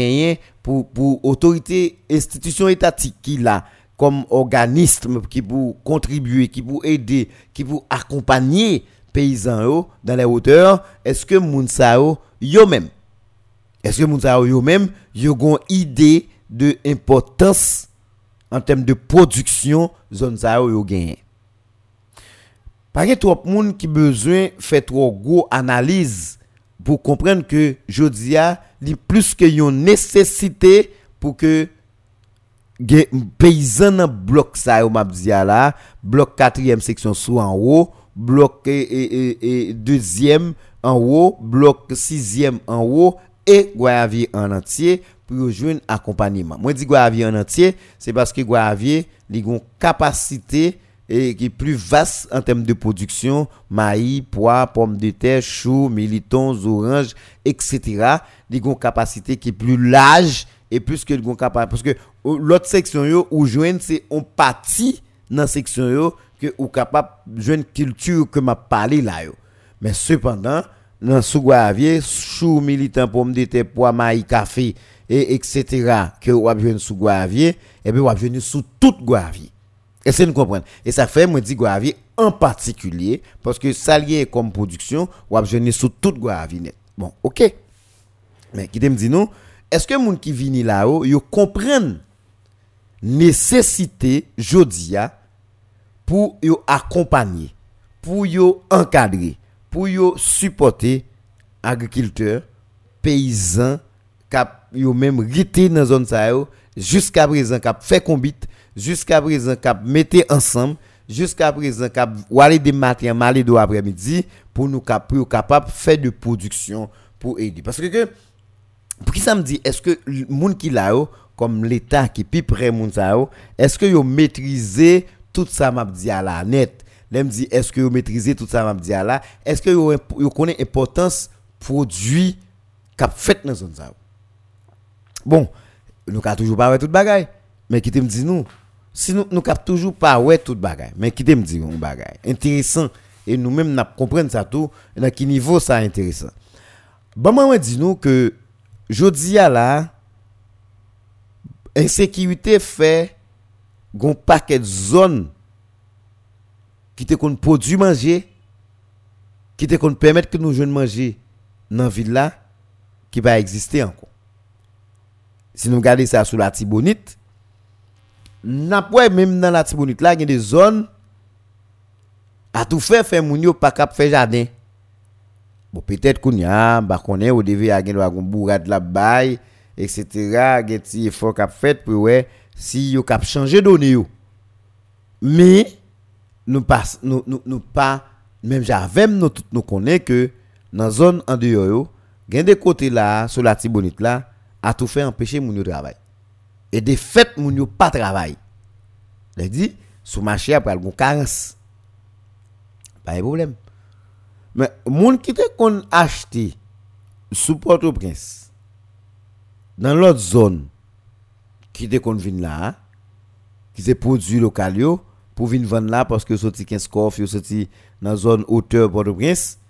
pour pour autorité institution étatique qui là comme organisme qui pour contribuer qui pour aider qui pour accompagner paysans dans les hauteurs? Est-ce que moun sa yo même? Est-ce que moun sa yo même yo gon idée de importance en termes de production zone ça yo gagné pas trop monde qui besoin faire trop gros analyse pour comprendre que jodia li plus que une nécessité pour que paysan nan bloc ça yo m'a dit là bloc 4e section sous en haut bloc et, et, et, deuxième en haut bloc 6e en haut et Guayavi en entier pour jouer un accompagnement. Moi, je dis Guayavier en entier, c'est parce que Guayavier a une capacité et qui est plus vaste en termes de production, maïs, pois, pommes de terre, choux, militons, oranges, etc. Il une capacité qui est plus large et plus que le capacité. Parce que l'autre section yo, ou joindre, c'est on partie dans la section que ou capable de culture que m'a parlé là yo. Mais cependant, dans sous Guavier, chou militant pomme de terre, pois, maïs, café et etc. que ou besoin sous Guavier, et bien ou besoin sous toute Guavier. Et c'est nous comprendre. Et ça fait moi dis Guavier en particulier parce que ça comme production ou besoin sous toute Guavier. Bon, OK. Mais qui me dit nous, est-ce que les qui viennent là-haut, ils comprennent nécessité jodia pour accompagner, pour encadrer, pour yo supporter agriculteurs, paysans cap yo même rité dans zone ça jusqu'à présent cap fait combit, jusqu'à présent cap mettez ensemble, jusqu'à présent cap aller des matins mal de après-midi pour nous cap pour capable faire de production pour aider. Parce que pour qui ça me dit est-ce que monde qui là comme l'état qui plus près moun est-ce que yo maîtriser tout ça m'a dit à la net? L'aime dit est-ce que vous maîtrisez tout ça m'a dit à la? Est-ce que vous connaissez l'importance produit cap fait dans zone ça bon nous avons toujours pas tout bagaille mais qui te me dit nous si nous nous cap toujours pas ouais tout bagaille mais qui te me dit intéressant et nous même n'a comprendre ça tout dans quel niveau ça intéressant. Bon moi dit nous que jodi à là insécurité fait un paquet de zones qui te qu'on produit manger qui te qu'on permettre que nous jeunes manger dans ville là qui va exister encore si nous regardons ça sur la Tibonite n'a même dans la Tibonite là il y a des zones à tout faire faire moun yo pas faire jardin bon peut-être qu'on y a bah connaît la etc. gen ti pour ouais si yo cap changer mais nous pas nous, pas même j'avais nous tout nous que dans zone en dehors yo des côtés là sur la Tibonite a tout fait empêcher moun yo travail. Et de fait moun yo pas travail. Les dit sous marché après le carence. Pas de problème. Mais moun qui te kon acheté sous Port-au-Prince dans l'autre zone qui te kon vinn là qui se produit local yo pour venir vendre là parce que sorti 15 coffre yo sorti dans zone hauteur Port-au-Prince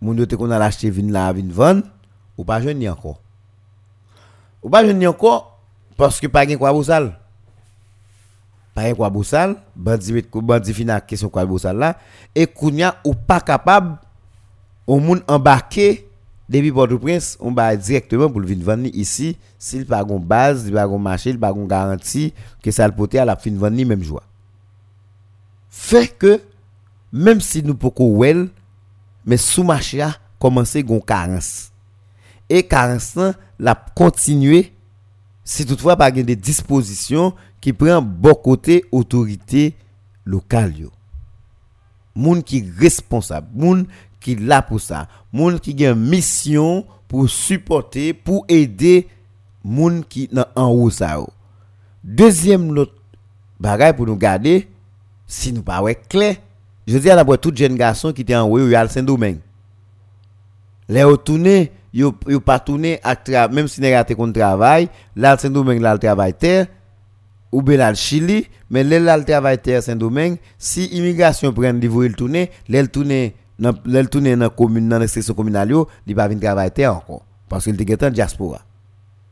moun yo te kon acheté vinn là vinn vendre ou pas jeune encore ou pas jeune encore parce que pas gen quoi boussal pas gen quoi boussal bandi bandi fina question quoi boussal là. Et kounya ou pas capable au monde embarqué depuis Port-au-Prince on va directement pour venir vendre ici. S'il pas gon base il pas gon marché il pas gon garantie que ça le poter à la fin vendre même joie. Fait que même si nous pouvons well mais sous marché a commencé gon carence E karens lan la kontinue se toutfwa pa gen de disposisyon ki pren bon kote otorite lokal yo. Moun ki responsab, moun ki la pou sa, moun ki gen misyon pou supporte, pou ede moun ki nan anwou sa yo. Dezyem lot bagay pou nou gade, si nou pa wek kle, je di an apwe tout jen gason ki te anwou yo al sen domen. Le yo toune, yo yo pas tourner même si n'est raté qu'on travail là Saint-Domingue le ou bien le mais le si immigration prend niveau il le dans le dans commune dans section communale yo pas encore parce en diaspora.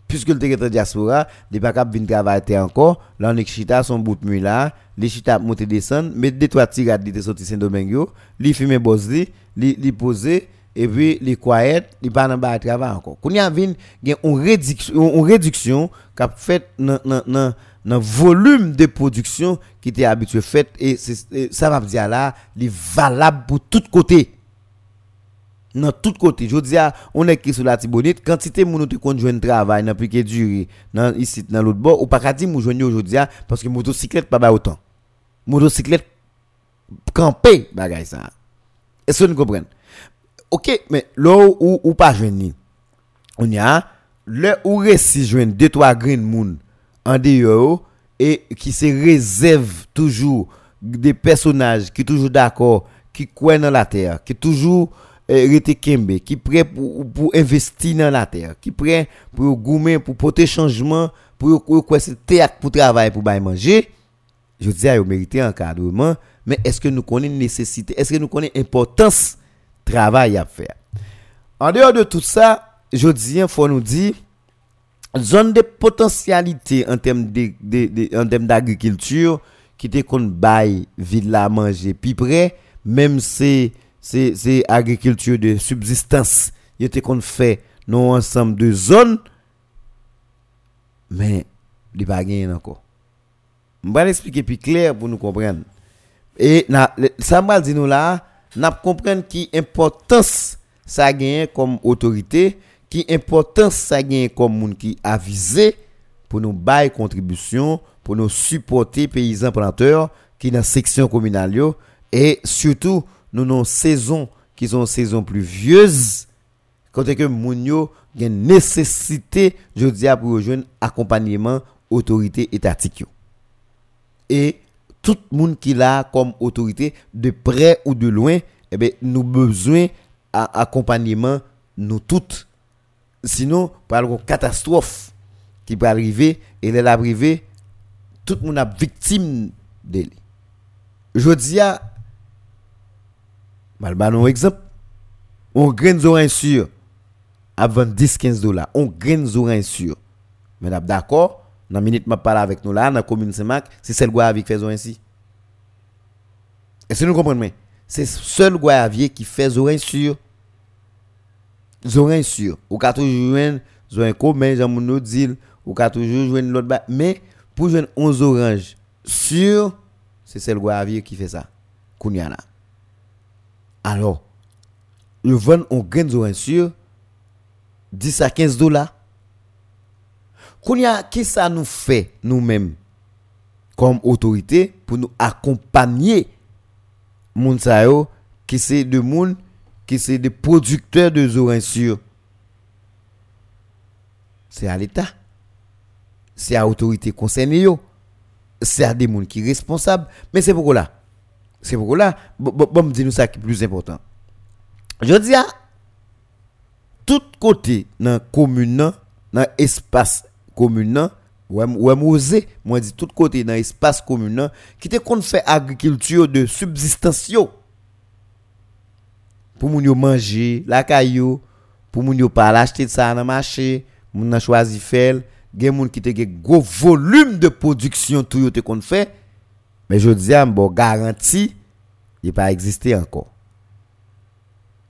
Puisque était en diaspora pas travailler encore là on son bout de là les chita monter descendre mettre deux trois tirades de sorti Saint-Domingue li fumer boss li li poser et puis les quiet il pas dans bas travail encore. Qu'on y a une réduction réduction qu'a fait dans dans volume de production qui était habitué fait. Et ça va dire là il valable pour tout côté. Dans tout côté. Je dis on est qui sur la Tibonite quantité moun te kon joindre travail dans piqué durée dans ici dans l'autre bord ou pas dire mou joindre aujourd'hui parce que motocyclette pas autant. Motocyclette camper bagay ça. Est-ce que nous comprenons OK, mais là ou pas joindre on y a le ou réussi joindre deux trois green moon en dehors et qui se réserve toujours des personnages qui toujours d'accord, qui croient dans la terre, qui toujours euh, kembe, qui prêt pour, investir dans la terre, qui prêt pour goumer, pour porter changement, pour quoi c'est théâtre pour travailler, pour bailler manger. Je dis, il mérite encadrement, mais est-ce que nous connaissons nécessité, est-ce que nous connaissons l'importance travail à faire? En dehors de tout ça, je dis, il faut nous dire, zone de potentialité en termes d'agriculture qui te kon bail ville la manger puis près même c'est c'est c'est agriculture de subsistance. Il te kon fait non ensemble de zones mais il pas gagné encore. On va expliquer plus clair pour nous comprendre. Et na, ça m'a dit nous là nap kompren ki importans sa genyen kom otorite, ki importans sa genyen kom moun ki avize pou nou baye kontribusyon, pou nou supporte peyizan planteur ki nan seksyon kominal yo, e surtout nou nan sezon ki son sezon pluvyez, kote ke moun yo gen nesesite jodi apou yo jwen akompanyman otorite etatik yo. E, tout le monde qui l'a comme autorité de près ou de loin eh bien nous besoin accompagnement nous toutes sinon par une catastrophe qui peut arriver et elle arriver tout le monde est victime de lui. Je dis à, un exemple, on graine oreilles sûr avant 10-15 dollars. On graine oreilles sûr. Mais d'accord, dans la minute je parle avec nous là, dans la commune Saint-Marc, c'est celle qui fait ainsi. Est-ce que nous comprenons? C'est seul Guayavier qui fait oreilles sûr. Oreilles sûr. Ou quand toujours jouer, un commun, j'en nous dit, ou quand toujours jouer l'autre mais pour jouer 11 oranges sur, c'est celle qui fait ça. Alors, le vend on grain oranges sur 10 à 15 dollars. Qui ça nous fait nous-mêmes comme autorité pour nous accompagner moun sa qui c'est qui c'est des producteurs de oranges sur c'est à l'état c'est à l'autorité concernée, c'est à des gens qui sont responsables. Mais c'est pourquoi là? C'est pourquoi là, bon, me nous ça qui est plus important. Je dis à tout côté dans la commune, dans l'espace commune, ou ouais, moi dit tout côté dans l'espace commune, qui te qu'on fait agriculture de subsistance pour moun yo manger la caillou pour moun yo pas acheter ça dans marché moun a choisi faire gen moun qui te gros volume de production tout yo te kon fait mais je dis bon garantie il pas existé encore.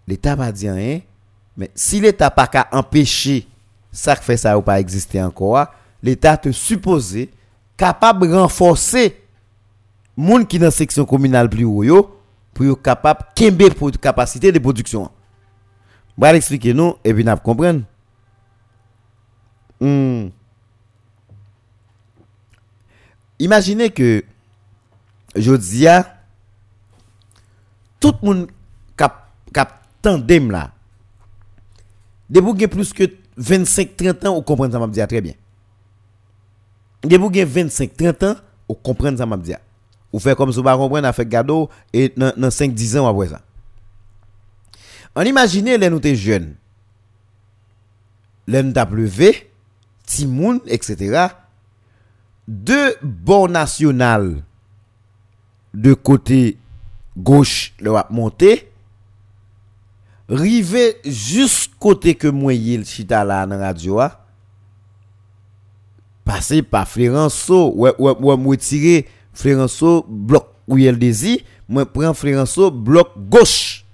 L'état pas dit rien mais si l'état pas qu'à empêcher ça fait ça ou pas exister encore l'état te supposé capable renforcer moun qui dans section communale plus haut pour yo capable kembe pour capacité de production. vais expliquer nous et puis n'a comprendre. Hmm. Imaginez que, je dis tout le monde cap tandem là, de plus que 25-30 ans, vous comprenez ça, dit très bien. De 25-30 ans, vous comprenez ça. Vous faites comme si vous ne comprenez fait gado et dans 5-10 ans après ça. On imagine les nous jeunes. Les nous timoun, etc deux bords nationaux de côté gauche le va rive juste côté que moi le chita là dans radio passer par Flérenceau ouais ouais ouais moi tirer Flérenceau bloc où il désir moi prend Flérenceau bloc gauche.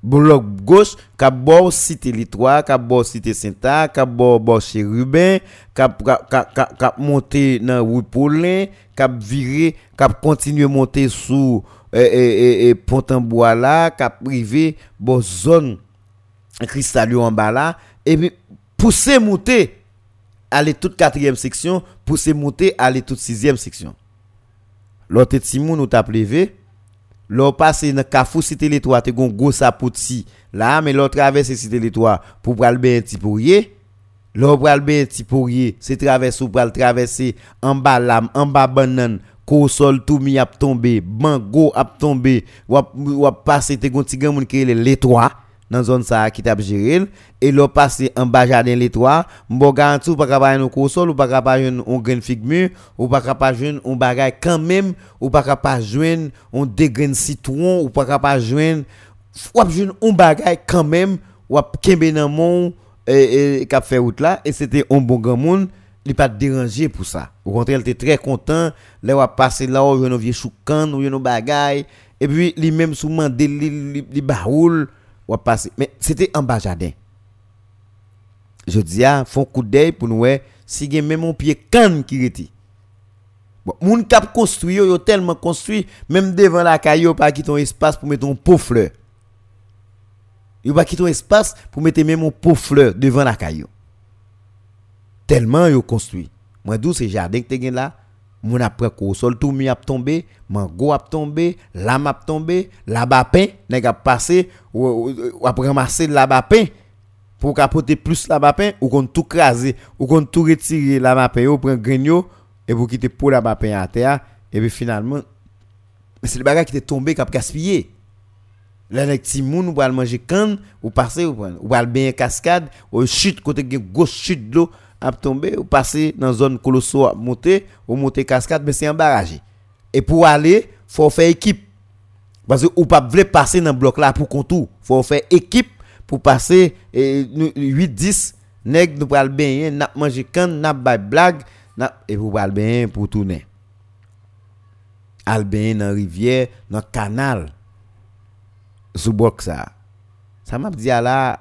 Bloc gauche cap bord cité Litoire cap bord cité Saint-A cap bord bord chez Rubin cap cap cap monter dans rue Paulin cap virer cap continuer monter sous et, et, bois là cap privé bon zone cristalio en bas là et puis pousser monter aller toute quatrième section pousser monter aller toute sixième section l'autre Timon nous t'a privé L'on passe dans Kafou Cité l'Étoile, te gon gros sapouti. Là, mais l'on traverse Cité l'Étoile pour pral ben petit pourrier. L'on pral ben petit pourrier, c'est traverse ou pral traverser en bas lame, en bas banane, sol tout mi ap tomber, mango ap tomber. Ou ap passer te gon ti gen moun ki l'Étoile dans zone qui t'a géré et l'on passe en bas jardin l'étoile m'bo garanti ou pas capable un console ou pas capable un ou pas capable joindre un bagage quand même ou pas capable un citron ou pas capable ou quand même ou mon et et c'était un bon grand pas dérangé pour ça au contraire il était très content là on passer là on un vieux choukan ou un bagage et puis lui même souvent des li baoul ou passer mais c'était en bas jardin je dis ah font coup d'œil pour nous si y même mon pied canne qui était bon moun construit yo tellement construit même devant la caillou pas quitter un espace pour mettre un pot fleur. Yo pas quitter un espace pour mettre même un pot fleur devant la caillou tellement yo construit. Moi d'où ce jardin que tu là mon après ko sol tout mi a tombé mango a tombé lame a tombé la pain nèg a passé ou après ramasser la pain pour capoter plus la pain ou qu'on tout craser ou qu'on tout retirer la pain ou prend grigno et pour quitter pour la pain à terre et puis finalement c'est le bagage qui est tombé qui a gaspillé. Là, les petits moun, ou va manger canne, ou passer, ou va bien cascade, ou chute, côté gauche chute d'eau, ou passer dans zone colosso ou monter cascade mais c'est embarrassé et pour aller faut faire équipe. Parce que ou pas passer dans bloc là pour contour. Faut faire équipe pour passer 8 10 nèg nous pral bien n'a manger n'a bay blague et pour pral bien pour tourner. Al bien dans rivière dans canal. Sous bloc ça. Ça m'a dit là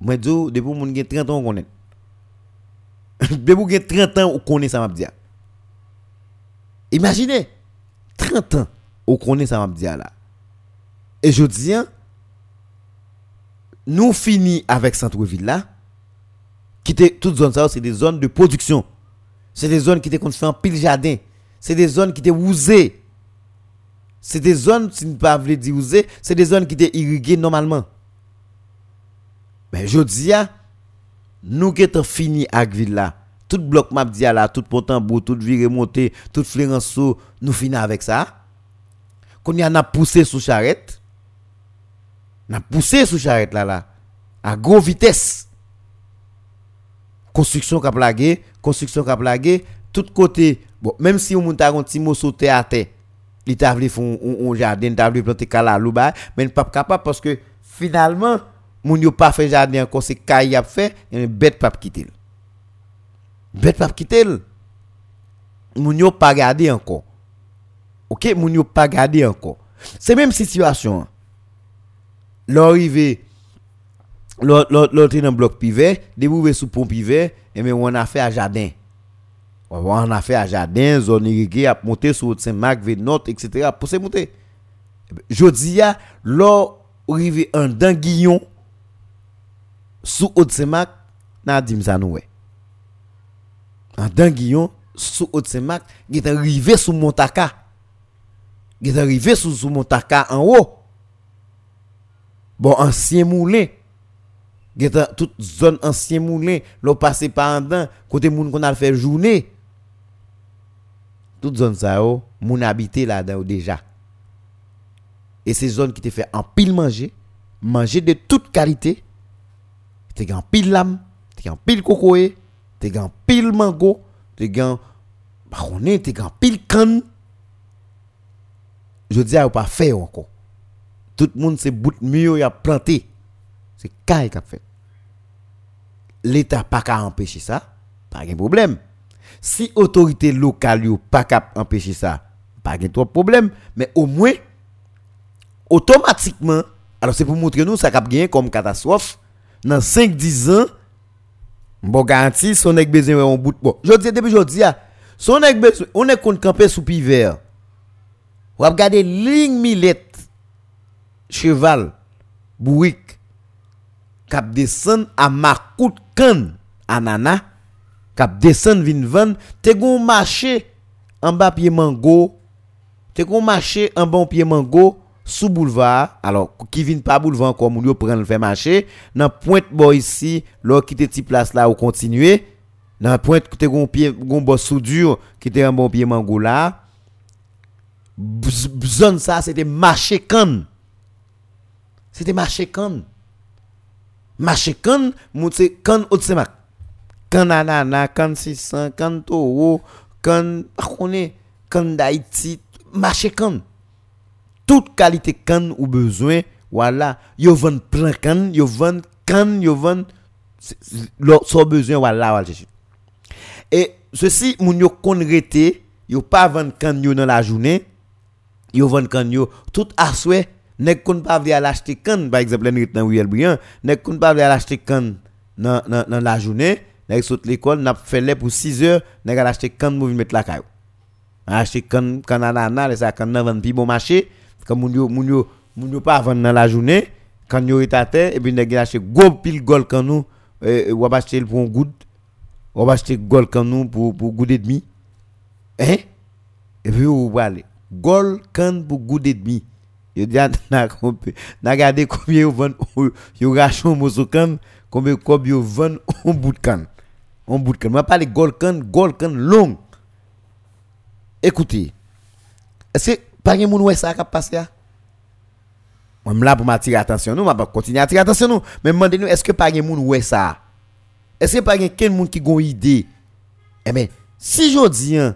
depuis mon 30 ans de vous 30 ans, vous connaissez ça, m'a. Imaginez, 30 ans, vous connaissez ça, m'a là. Et je dis, hein, nous finissons avec centre-ville là, qui était toutes zones ça, c'est des zones de production. C'est des zones qui étaient fait en pile jardin. C'est des zones qui étaient usées. C'est des zones, si ne pas dire usées, c'est des zones qui étaient irriguées normalement. Mais je dis, nous qui avons fini avec ville là, tout bloc map dia là, tout Pontambour, tout viré monté, tout Flérenceau, nous fini avec ça. Qu'on y a n'a poussé sous charrette. N'a poussé sous charrette là là à gros vitesse. Construction qu'a plagué, construction qu'a plagué, tout côté. Bon, même si on monte un petit mot sauté à terre, il t'a voulu faire un jardin, t'a voulu planter cala mais pas capable parce que finalement moun yo pas fait jardin encore c'est kay a fait une bête pas quitter bête pas quitter moun yo pas garder encore OK? Moun yo pas garder encore c'est même situation l'arrivée l'autre dans bloc privé débouver sous pont privé et mais on a fait à jardin on a fait à jardin zone irriguée a monter sur Saint-Marc Vénot etc pour se monter jodi a l'arrivée en danguillon sous Haute-Semak, n'a dit ça nous En Danguillon, sous Haute-Semak, il est arrivé sous Montaka. Il est arrivé sous, Montaka en haut. Bon, ancien moulin. Il est toute zone ancien moulin, l'on passé par en côté moun qu'on a fait journée. Toute zone ça, oh, moun habité là-dedans déjà. Et ces zones qui te fait en pile manger, manger de toute qualité, T'es gan pile lame, t'es gan pile cocoé, t'es gan pile mango, t'es gan baronné, t'es gan pile canne. Je dis à pas faire encore. Tout le monde c'est bout mieux y a planté. C'est caille qui a fait. L'État pas qu'à empêcher ça, pas de problème. Si autorité locale yo pas qu'à empêcher ça, pas de problème, mais au moins automatiquement, alors c'est pour montrer nous ça a gagné comme catastrophe nan 5-10 an, mbo garanti, son ek bezwen wè yon bout bo. Jodi, debi jodi ya, son ek bezwen, on ek kont kampe sou pi ver. Wap gade ling milet, cheval, bouik, kap desen a makout kan anana, kap desen vinvan, te goun mache an ba piye mango, te goun mache an bon piye mango, sous boulevard, alors qui vient pas boulevard encore, moun prend le fait marcher, dans pointe boy ici, là quitter ti place là ou continuer, dans pointe côté gon pied gon boss soudure qui était un bon pied mango là. Zone ça c'était marché canne. C'était marché canne. Marché canne, c'est canne. Canne anana, canne 600, canne toro, canne pas connaît, canne d'Haïti, marché canne toute qualité canne ou besoin voilà. Yo vend plein canne yo vend canne yo vend son besoin voilà voilà et ceci moun yo kon rete yo pas vend canne yo dans la journée yo vend canne yo tout aswe nèg kon pas vle acheter canne par exemple nèg dans Riel Briand nèg kon pas vle acheter canne dans dans la journée nèg saute l'école n'a fait les pour 6 heures nèg acheter canne pour mettre la caillou. Acheter canne canne ananas ça canne vend puis bon marché comme moun yo moun yo yo pas vendre dans la journée quand yo est à terre et puis nèg acheter gros pile gol kan nous euh, ou acheter pour un goud ou acheter gol kan nous pour pour goud et demi. Hein? Et puis ou aller. Gol kan pour goud et demi. Yo dit na na regarder combien yo vend yo rachon mozo kan combien cob yo vend un bout de canne? Un bout de canne. Moi parler gol kan gol kan long. Écoutez que pas moun wè ça qui passe là moi là pour m'attirer attention nous pas continuer à attirer attention nous mais demandez nous est-ce que pas gen moun wè ça est-ce que pas ken moun qui gon idée eh ben si jodi hein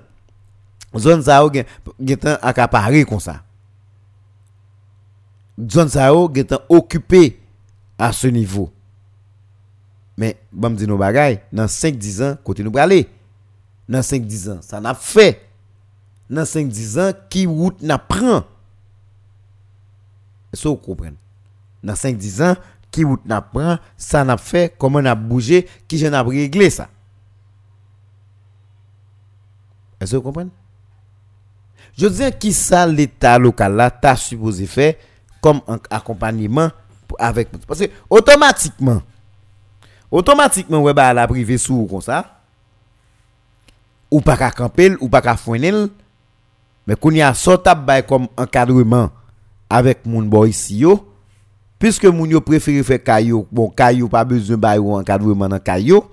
zone ça ou gen gen tan accaparé comme ça zone ça ou gen tan occupé à ce niveau mais bon me dire nos dans 5 10 ans côté nous aller dans 5 10 ans ça n'a fait dans 5 10 ans qui route n'a prend est-ce que vous comprenez? Dans 5 10 ans qui route n'a prend ça n'a fait comment n'a bougé qui j'en a réglé ça? Est-ce que vous comprenez? Je dis qui ça l'état local là t'a supposé faire comme un accompagnement avec parce que automatiquement automatiquement ouais bah la privé sous comme ça. Ou pas qu'à camper ou pas qu'à fournir mais qu'on y a bay comme encadrement avec moun boy ici yo. Puisque moun yo préféré faire caillou bon caillou pas besoin bay ou encadrement dans caillou.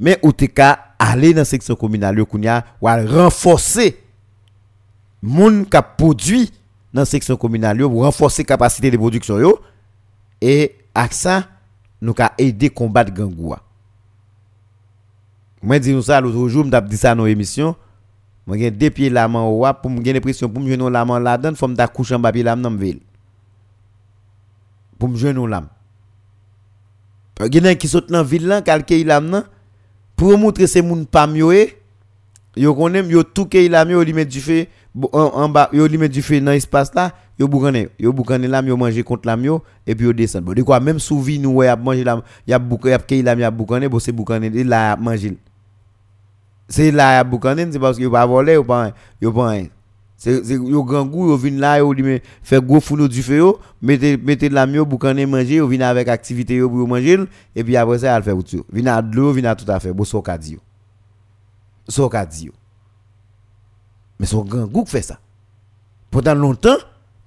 Mais ou te ka aller dans section communale qu'on y a ou renforcer moun qui produit dans section communale yo renforcer capacité de production yo. Et avec ça nous ka aider combattre gangoua moi dis nous ça l'autre jour m't'a dit ça dans émission moi gen deux pieds la main ou pour me gagner pression pour me joindre la main là-dedans faut me ta coucher en papier là ville. Pour me l'âme gen qui saute dans ville là calquer l'âme pour montrer c'est moun pas mieux yo connaît yo tout que a mieux lui du feu en bas yo lui mettre du feu dans espace là yo boukane yo boukane l'âme yo manger contre yo et puis yo descend. Bon de quoi même sous vie nous y a manger l'âme y a boukane y a a boukane bon c'est boukane là manger c'est là boukane c'est parce yo pas voler ou pas yo pas c'est c'est grand goût yo vinn là yo lui faire gros fourneau du feu mettez mettez l'âme yo boukane manger yo vinn avec activité pour manger et puis après ça elle fait tout vinn à de l'eau vinn à tout à fait. Bon so ka di yo. So ka di yo. Mais son grand goût fait ça. Pendant longtemps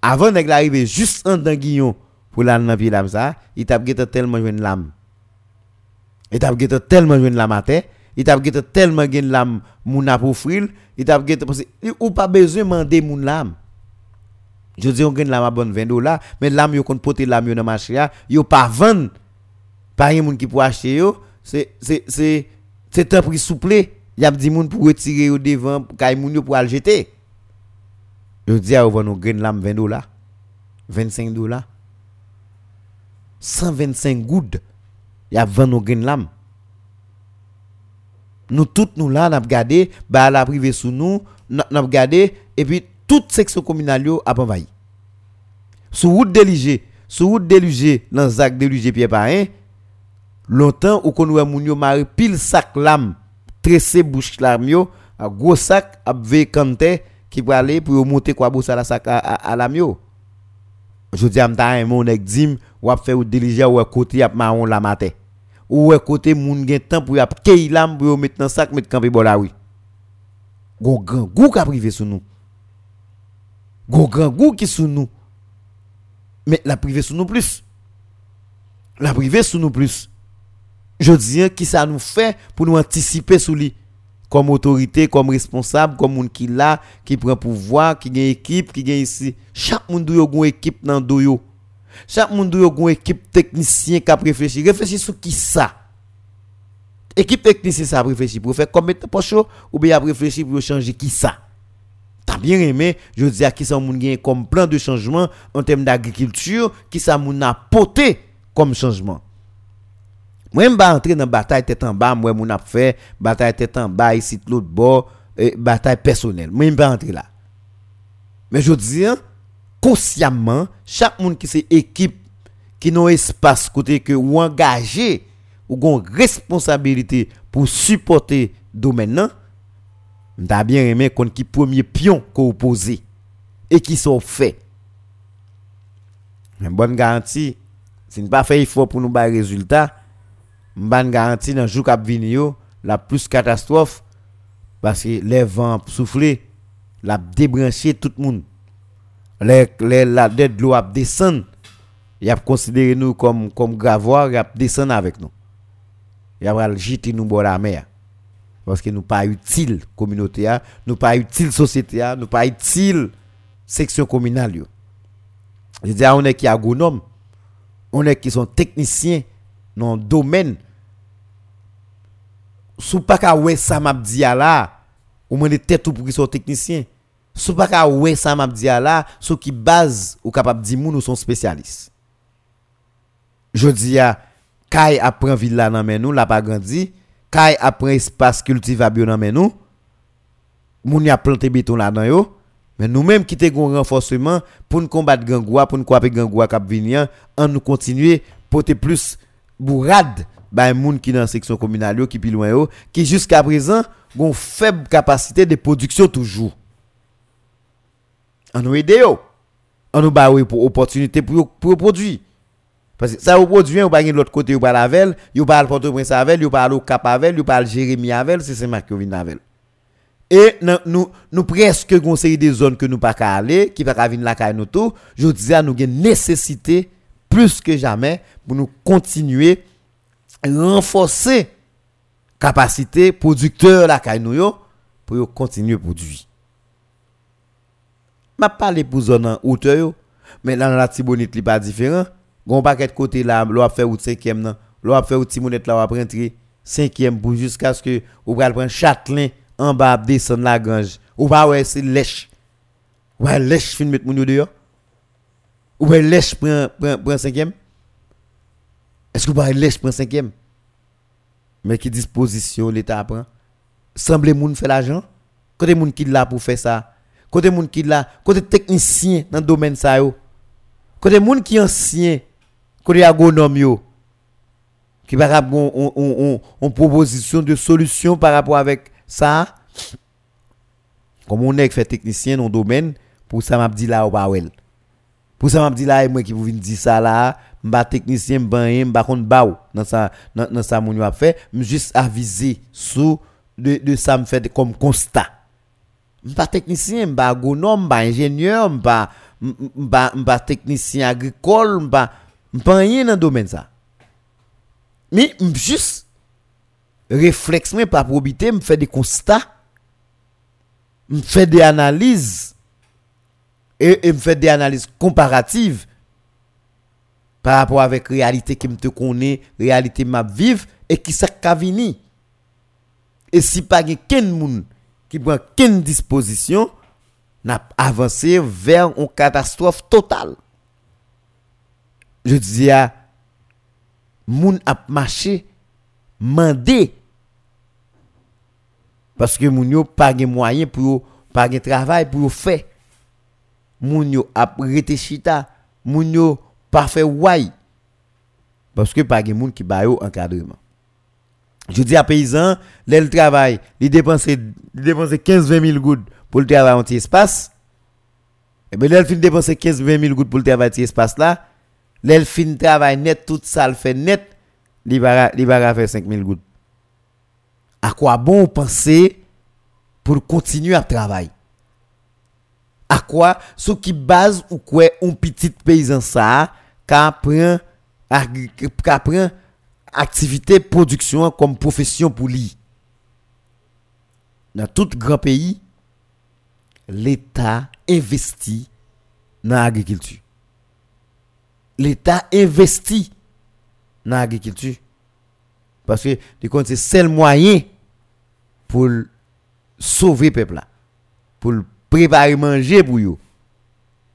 avant d'arriver arriver juste en guillon pour la dans pied là ça il t'a tellement une lame il t'a tellement une lame à terre il t'a tellement une lame moun a pour offrir il t'a parce ou pas besoin demander moun lame. Je dis on gagne lame à bonne 20 dollars mais lame yo kon porter lame yo dans marché là yo pas vendre. Pas un moun qui pour acheter yo. C'est c'est c'est un prix souple. Y a dit moun pour retirer au devant kay moun yo pour aller jeter. Je dis à vous nous gagne lame 20 dollars. 25 dollars. 125 gouttes. Y a 20 nous gagne lame nous toutes nous là n'a regardé bah e la privé sous nous n'a regardé et puis toute section communale yo a envahi. Sous route déligé sous route déligé dans zac déligé Pierre Parrain longtemps ou qu'on moun yo mari pile sac lame tressé bouche lame yo a gros sac a vécanté qui pour aller pour monter quoi bossa la sac à, à, à lame yo. Je dis am ta un mon ek dim ou a fait ou déligé ou a côté a marron la matin ou côté moun gen temps pour y a kay lame pour mettre dans sac mettre camper oui gon grand goût ka privé sous nous gon grand goût qui sous nous Mais la privée sous nous plus. La privée sous nous plus. Je dis, qui ça nous fait pour nous anticiper sous lui comme autorité, comme responsable, comme monde qui là, qui prend pouvoir, qui gagne équipe, qui gagne ici. Chaque monde une équipe dans le Chaque monde a une équipe technicien qui a réfléchi. Réfléchis sur qui ça? Équipe technicien ça a réfléchi pour faire comme poche ou bien a réfléchi pour changer qui ça? T'as bien aimé, je dis à qui ça moun gagne comme plan de changement en termes d'agriculture, qui ça moun a poté comme changement. Moi, je vais entrer dans la bataille tête en bas, moi, je fait bataille tête en bas, ici, l'autre bord, bataille personnelle. Moi, je vais entrer là. Mais je dis, hein, consciemment, chaque monde qui c'est équipe, qui n'a espace côté que ou engagé, ou une responsabilité pour supporter domaine, je bien aimé qu'on qui premier pion qu'on pose et qui sont faits. Une bonne garantie, si nous pas fait pour nous avoir résultat, m'ban garantie dans jour la plus catastrophe parce que les vents souffler la débrancher tout le monde les, les la dette de l'eau a descendre il a considéré nous comme comme gravoir il a avec nous. Il a jeter nous bord la mer. Parce que nous pas utile communauté nous pas utile société nous pas utile section communale je dis on est qui agronome? On est qui sont techniciens dans le domaine? Sous pas ka ouais ça m'a dit là ou moins tête pour qu'ils sont techniciens Sou pa ka wè sa map di ala, sou ki baz ou kapap di moun ou son spesyalist. Jodi ya, kay apren villa nan men nou, la pa grandi, kay apren espas kultivabyo nan men nou, moun ya plante beton la nan yo, men nou menm kite goun renforseman pou nou kombat gangwa, pou nou kwape gangwa kap vinyan, an nou kontinye pote plus bourad bay moun ki nan seksyon kominal yo, ki pi lwen yo, ki jiska prezan goun feb kapasite de produksyon toujou. En nous aider yo. En nous ba pour opportunité pour pour produire parce que ça vous produit ou pas de l'autre côté ou pas la veille ou pas le Port-au-Prince avec ou pas le Cap avec ou pas le Jérémy avec c'est ça qui vient avec et nous nous presque conseiller des zones que nous pas aller qui pas venir la nous tout. Je disais nous avons nécessité plus que jamais pour nous continuer renforcer capacité producteur la caille pour continuer à produire. Je parle pour zone en hauteur mais dans la Tibonite n'est pas différent. Gon paquet côté là, l'on fait ou 5e nan, l'on fait ou Timonette là on rentrer 5e pour jusqu'à ce que ou va prendre Châtelain en bas descendre la grange. Ou pas ouais c'est lèche. Ouais lèche fin mettre moun dehors. Ou ouais lèche prend prend 5e. Est-ce que vous parlez lèche pour cinquième? Mais qui disposition l'État prend? Semble moun fait l'argent Côté moun qui là pour faire ça Côté moun qui là Côté technicien dans le domaine ça yo. Côté moun qui ancien Côté agronome yo Qui va avoir une proposition de solution par rapport avec ça. Comme on est fait technicien dans domaine Pour ça m'a dit là ou pas Pour ça m'a dit là et moi qui vous viens dire ça là mba technicien mba mba kon ba dans ça dans ça mon a fait. Juste aviser sous de de ça me fait comme constat mba technicien mba agronome mba ingénieur mba mba technicien agricole mba mba rien dans domaine ça mais juste réflexe mais pas probité me fait des constats me fait des analyses et, et me fait des analyses comparatives par rapport avec la réalité qui me te connaît, réalité m'a vive et qui ça venir. Et si pas quelqu'un moun qui prend quelle disposition, n'a avancé vers une catastrophe totale. Je dis à moun a marché mandé parce que moun yo pas de moyen pour pas travail pour faire. Moun yo a rete chita, moun yo pas fait ouais parce que pas de monde qui ba encadrement je dis à paysan le travail il dépense il dépense 15 20 000 gouttes pour le travail en espace et bien il fin dépenser 15 20 000 gouttes pour le travail en espace là. L'el fin travail net tout ça le fait net il va il faire 5 000 gouttes. À quoi bon penser pour continuer à travailler? À quoi Sur qui base ou quoi un petit paysan ça qui prend qui prend activité production comme profession pour lui. Dans tout grand pays, l'État investit dans l'agriculture. L'État investit dans l'agriculture. Parce que c'est le seul moyen pour sauver le peuple. Pour préparer manger pour eux.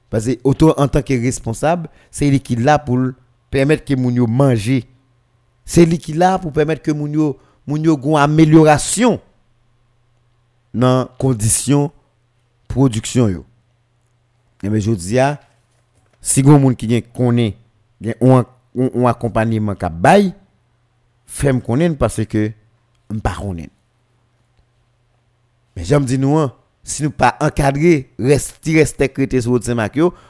Parce que en tant que responsable, c'est lui qui là pour permettre que les gens mangent. C'est lui qui là pour permettre que les gens aient une amélioration dans conditions production. Eh bien, je dis, si vous avez qui connaît un accompagnement qui bail, faites connaître parce que ne pas Mais j'aime dire nous, hein, si nous pas encadrer, rester rester sur votre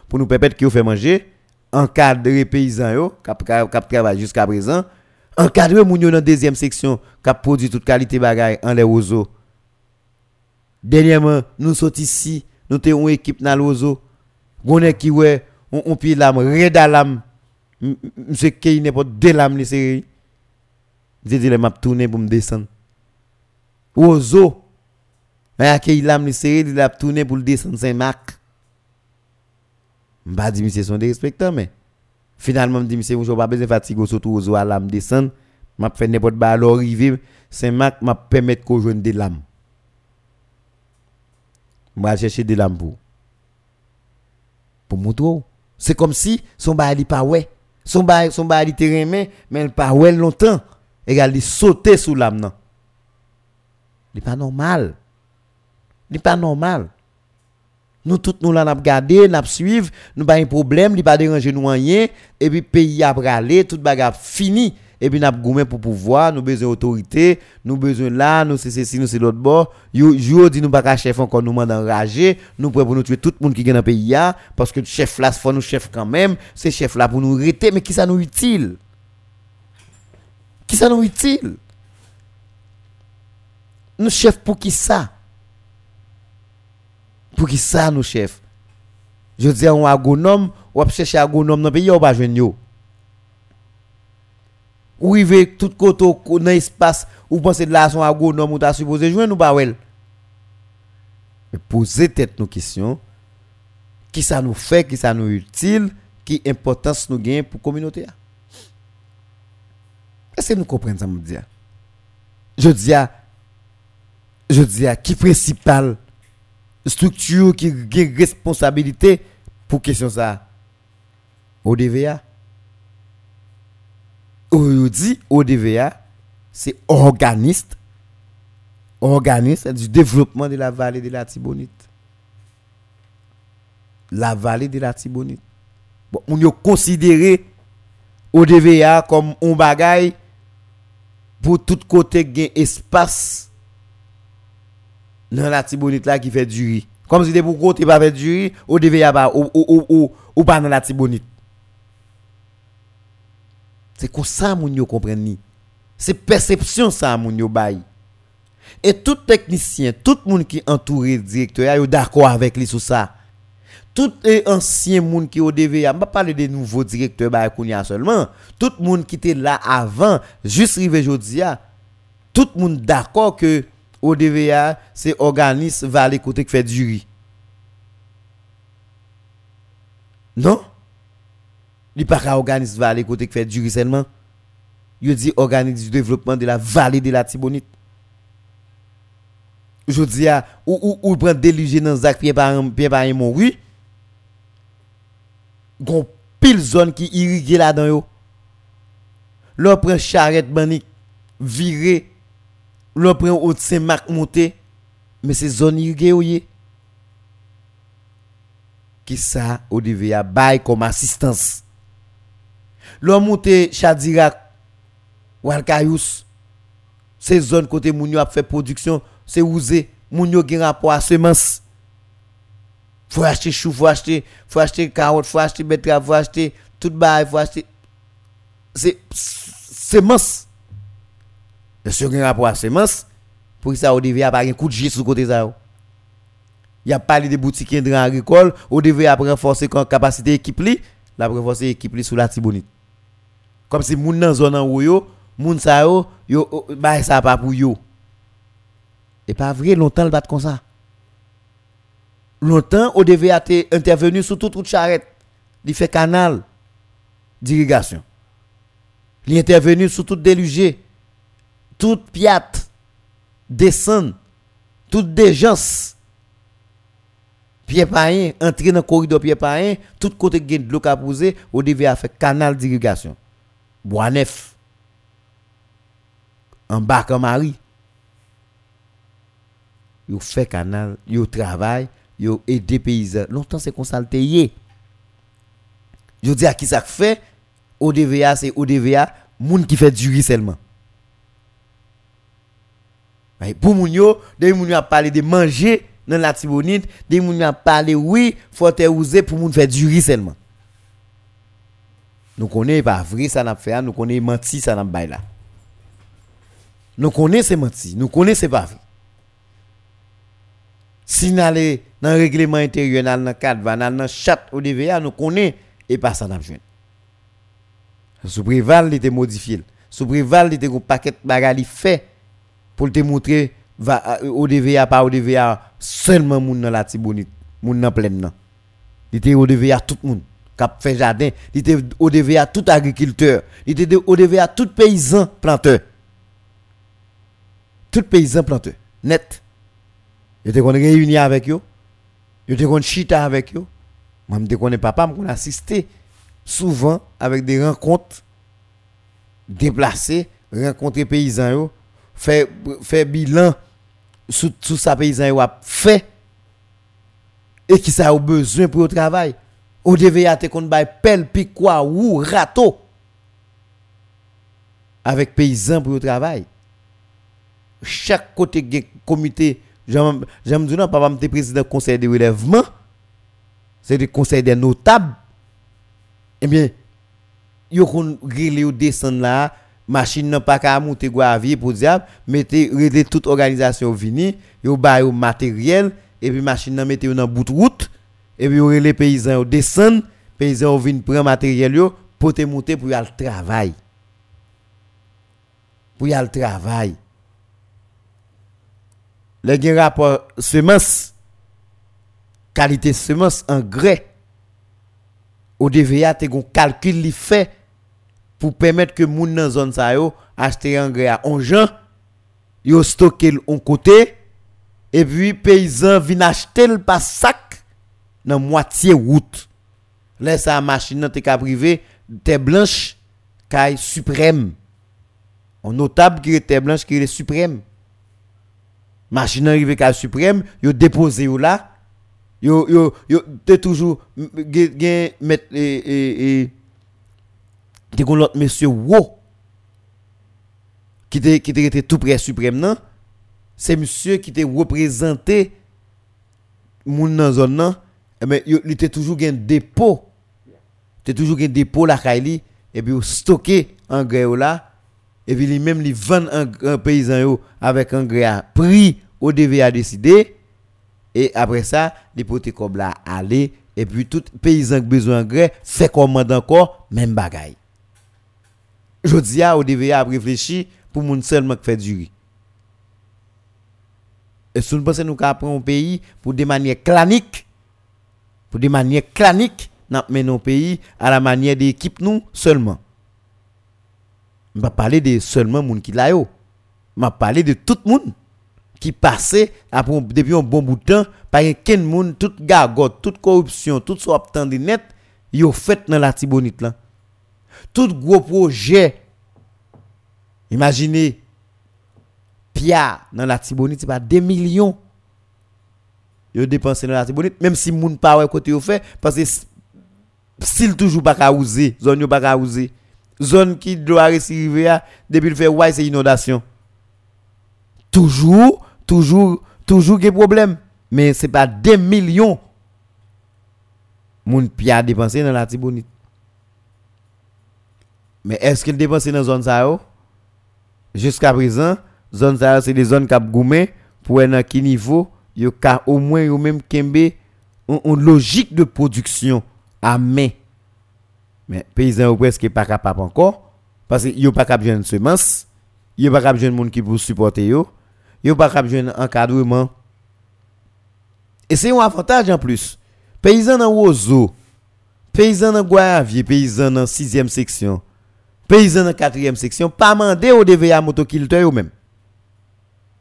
pour nous permettre que vous manger, encadrer les paysans yo, qui travaillent jusqu'à présent, encadrer moun yo dans deuxième section qui produit toute qualité bagaille en les ozo. Dernièrement, nous sommes ici, nous avons une équipe dans l'ozo. Gonne qui ouais, on, on pile l'âme, reda l'âme. Monsieur Key n'est pas de l'âme les séries. J'ai dit les m'a tourner pour me descendre. Ozo. Mais à Key l'âme les séries, il a tourné pour le descendre Saint-Marc. Je M'a dit monsieur son des mais finalement je dis monsieur je pas besoin de fatiguer surtout oiseau à l'âme descendre. M'a fait n'importe quoi alors arriver Saint-Marc m'a permettre qu'on joigne des lames. Je vais chercher des lames pour. Pour montrer. C'est comme si son bail pas ouais. Son bail son bail terrain mais il pas ouais longtemps. Égal il sauter sous l'âme non. n'est pas normal. n'est pas normal. Nous tous nous là n'a regarder, n'a suivre, nous pas un problème, il pas déranger nous rien et puis pays a râler, toute bagarre fini et puis nous avons pour pouvoir, nous besoin d'autorité, nous besoin là, nous c'est ceci, nous c'est l'autre bord. Yo dit nous pas chef encore nous mande enragé, nous prêt pour nous tuer tout le monde qui est dans pays parce que chef là faut nous chef quand même, c'est chef là pour nous arrêter mais qui ça nous utile? Qui ça nous utile? Nous chef pour qui ça? Pour qui ça nous chef? Je dis un agronome, ou chercher agronome dans le pays ou pas joindre ou rive tout côté dans espace ou pensez de là son agronome ou t'a supposé joindre ou pas well mais poser tête nos questions. Qui ça nous fait qui ça nous utile qui importance nous gagne pour communauté est-ce que nous comprenons ça je dis à je dis à qui principal structure qui a responsabilité pour question ça ODVA dit ODVA, c'est organiste, organisme du développement de la vallée de la Tibonite. La vallée de la Tibonite. Bon, on a considéré ODVA comme un bagage pour tout côté gain espace dans la Tibonite là qui fait du riz. Comme si pour côté pas fait du riz, ODVA pas ou, ou, ou, ou pas dans la Tibonite. C'est comme ça moun yo comprenne C'est perception ça moun yo bay. Et tout technicien, tout monde qui entouré directeur est d'accord avec lui sur ça. Tout ancien monde qui au DVA, pas parler des nouveaux directeurs kounya seulement. Tout monde qui était là avant, juste rive jodia, tout monde d'accord que au DVA, c'est organisme va aller côté qui fait du riz. Non? Il pas qu'à organiser vallée côté qui fait du ruissellement. Il dit organise du développement de la vallée de la Tibonite. Je dis à ou ou ou prend déluger dans Zach pied par mon rue. Gon pile zone qui irrigué là-dedans yo. Prend charrette Lò pren ou tse mak monte. Men se zon irge ou ye. Ki sa ou deve ya bay kom asistans. Lò monte chadirak. Walkayous. Se zon kote moun yo ap fe produksyon. Se ouze. Moun yo gen rapor a semans. Fou achete chou, fou achete, fou achete karot, fou achete betra, fou achete tout bay, fou achete. Se, semans. C'est semence. Le second rapport à semence, pour ça on devait pas un coup de sur côté ça. Il y a parlé des boutiques agricoles, on devait renforcer la capacité équipe li, la renforcer équipe li sous la Tibonite. Comme si moun nan zone en yo, moun sa yo, yo bah ça pas pour yo. Et pas vrai longtemps le bat comme ça. Longtemps on devait être intervenu sur toute route charrette. Il fait canal d'irrigation. Il intervenu sur toute délugé, toute piate, descend, toute déjance. Pied païen, entrer dans le corridor pied païen, tout côté de l'eau poser, on devait faire canal d'irrigation. Bois neuf. En bas comme Marie. Yo fait canal, yo travail, yo aide paysans. Longtemps c'est ça Je dis à qui ça fait? ODVA c'est ODVA, moun qui fait du riz seulement. Pour moun yo, des moun a parlé de manger dans la Tibonite, des moun a parlé oui, faut te user pour moun faire du riz seulement. Nous connaissons pas vrai ça n'a fait, nous connaissons menti ça n'a pas là. Nous connaissons menti, nous connaissons pas vrai. Si nous allons dans le règlement intérieur, dans le cadre, dans le chat ODVA, nous connaissons et pas ça n'a pas Sous préval, il était modifié. Sous préval, il était un paquet de bagages fait pour te montrer ODVA pas ODVA seulement moun dans la Tibonite, moun dans plein Il était ODVA tout monde cap fait jardin, il était ODVA tout agriculteur, il était ODVA tout paysan planteur. Tout paysan planteur, net. Il était qu'on réuni avec eux. Il était qu'on chita avec eux. Moi, je connais papa, je assisté souvent avec des rencontres déplacées, rencontrer paysans, faire, faire bilan sur tout ça paysan a fait et qui ça a besoin pour le travail. Au devait être qu'on bail pelle, quoi ou râteau avec paysans pour le travail. Chaque côté comité, j'aime dire papa me président du conseil de relèvement c'est le conseil des notables, eh bien, yo kon grille ou descend là, machine n'a pas qu'à monter avier pour diable, mettez toute organisation vini, yo ba yo matériel et puis machine n'a mettez dans bout de route et puis les paysans descendent, paysans viennent prendre matériel yo pour te monter pour y aller travail. Pour y aller travail. Les rapport semence qualité semence engrais au DVA te gon calcul li fait pour permettre que moun nan zone sa yo acheter engrais à onjan yo stocker on côté et puis paysan vinn acheter le pas sac dans moitié route. Là sa machine te ka privé terre blanche caille suprême. On notable qui terre blanche qui est suprême. Machine arrivé caille suprême yo déposé là Yo, yo, yo, te toujours, gen, met, et, et, et, te kon l'autre monsieur Wo, qui te, qui te tout près suprême, non? C'est monsieur qui te représenté, moun nan zone? Mais il était toujours gen dépôt. Te toujours gen dépôt la kaili, et puis stocké engrais là, et puis lui même li vend un, paysan yo avec engrais à prix au DVA décidé et après ça, les potes comme là aller et puis tout paysan qui besoin d'engrais fait commande encore même bagaille. Je dis à au DVA réfléchir pour moun seulement qui fait du riz. Et si nous pensons nous un pays pour des manières claniques, pour des manières claniques, nous menons un pays à la manière d'équipe nous seulement. Je ne parler de seulement moun qui là. Je parler de tout le monde qui passait depuis un bon bout de temps par un monde toute gargote toute corruption tout ce obtenu net yo fait dans la Tibonite là tout gros projet. Imaginez Pia dans la Tibonite c'est pas 2 millions. Yo dépensé dans la Tibonite même si moun pas ouais côté yo fait parce que s'il toujours pas ka oser zone yo pas ka zone qui doit recevoir depuis le fait ouais c'est inondation. Toujours toujours, toujours des problèmes. Mais ce n'est pas des millions. Moun pia dépensé dans la Tibonite. Mais est-ce qu'il dépense dans la zone ça Jusqu'à présent, zone ça c'est des zones qui goumé pour un qui niveau yo ka au moins même kembe une logique de production à main. Mais paysan ou presque pas capable encore parce que yo pas capable de semence, yo pas capable de monde qui pour supporter yo, yo pas capable de encadrement. Et c'est un avantage en plus. Paysan dans Ozo, paysan dans Guayavier, paysan dans 6e section, paysan dans 4e section, pas mandé au DVA motoculteur ou même.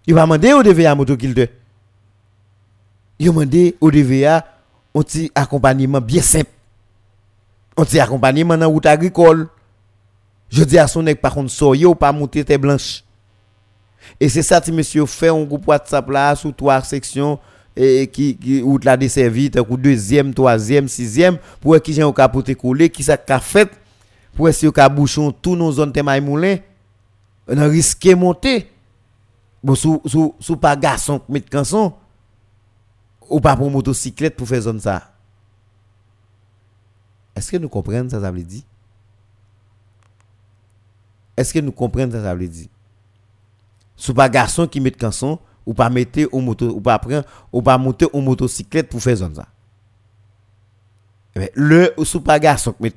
Il va demander au DVA motoculteur. Il va demander au DVA un petit accompagnement bien simple. Un petit accompagnement dans route agricole. Je dis à son nèg par contre soyez ou pas monter tête blanche. Et c'est ça monsieur fait un groupe WhatsApp là sous trois sections et qui qui route la desservie coup deuxième, troisième, sixième pour qui j'ai un capote coulé qui ça qu'a pour essayer ka bouchon tous nos zones témaille moulin on risque monter. Bon sous sous sous pas garçon mettre canson ou pas pour motocyclette pour faire zone ça. Est-ce que nous comprenons ça ça veut dire? Est-ce que nous comprenons ça ça veut dire? Sous pas garçon qui met canson ou pas mettre au moto ou pas prendre ou pas motocyclette pour faire zone ça eh le sous pas garçon qui met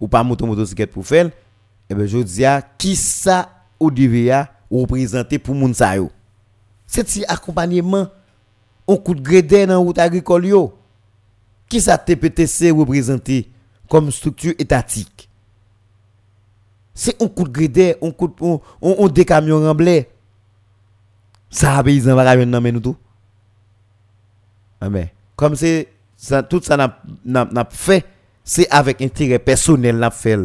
ou pas monter motocyclette pour faire eh ben je dis à qui ça ou DVA représenter pour moun sa yo. C'est si accompagnement on coup de grédé dans route agricole qui ça TPTC représenter comme structure étatique? C'est un coup de on coup on, on, on des camions remblés ça paysan va venir dans nous tout ah ben comme c'est ça tout ça n'a fait c'est avec intérêt personnel n'a fait.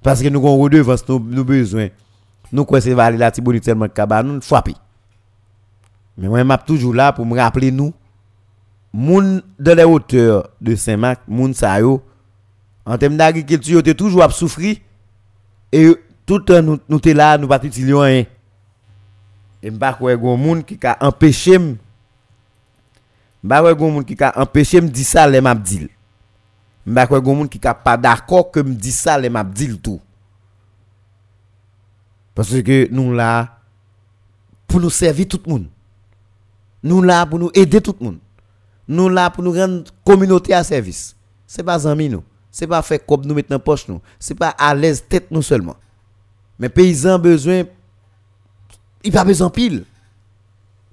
Parce que nous avons redevance nous, nous besoin. Nous quoi c'est valer la tibonite tellement kaba nous frapper mais moi m'a toujours là pour me rappeler nous. Moun de les hauteurs de Saint-Marc moun sa yo en termes d'agriculture tu toujours à souffrir. Et tout le temps nous nous là nous pas utiliser rien. Et m'pa quoi gon moun qui a empêché m'pa quoi gon moun qui a empêché me dire ça les m'a dit m'pa quoi gon moun qui a pas d'accord que me dit ça les m'a dit tout parce que nous là pour nous servir tout le monde. Nous là pour nous aider tout le monde. Nous là pour nous rendre communauté à service. C'est pas amis nous. C'est pas faire comme nous mettre dans poche nous. C'est pas à l'aise tête nous seulement. Mais paysans besoin il pas besoin pile.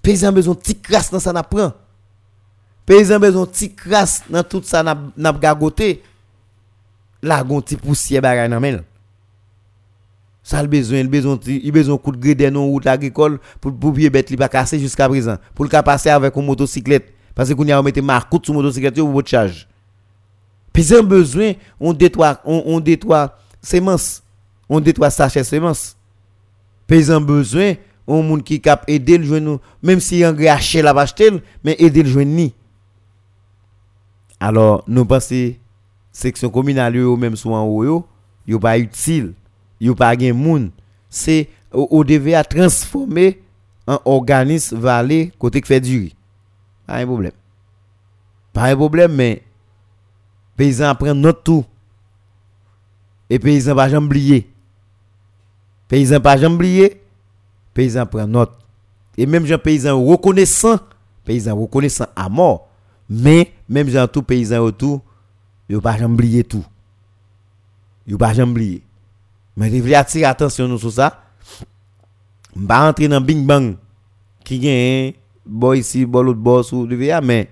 Paysan besoin petit crasse dans ça n'a prend. Paysan besoin petit crasse dans tout ça n'a n'a gagoté. Là gon petit poussière bagay nan men. Ça le besoin, il besoin il besoin coup de grédé non route agricole pour pour pied bête li pas casser jusqu'à présent. Pour le passer avec une motocyclette parce que qu'on y a mettre marcoute sur motocyclette ou votre charge. Paysan besoin on détoie on on détoie semences. On détoie sachet semences. Paysan besoin on monde qui cap aider le joindre même si engrais acheter la acheter mais aider le joindre ni alors nous pensons section communale ou même soit en haut yo yo pas utile. Yo pas gen moun. C'est à transformer en organisme valé côté qui fait du riz. Pas un problème. Pas un problème mais paysan prend notre tout. Et paysan pas jamais oublier. Paysan pas jamais oublier. Paysan prend note. Et même gens paysan reconnaissant, paysan reconnaissant à mort, mais même gens tout paysan autour, yo pas jamais oublier tout. Yo pas jamais oublier. Mais devez attirer attention sur ça. M'pa entrer dans bing bang qui gagne boy ici, boy l'autre boss ou mais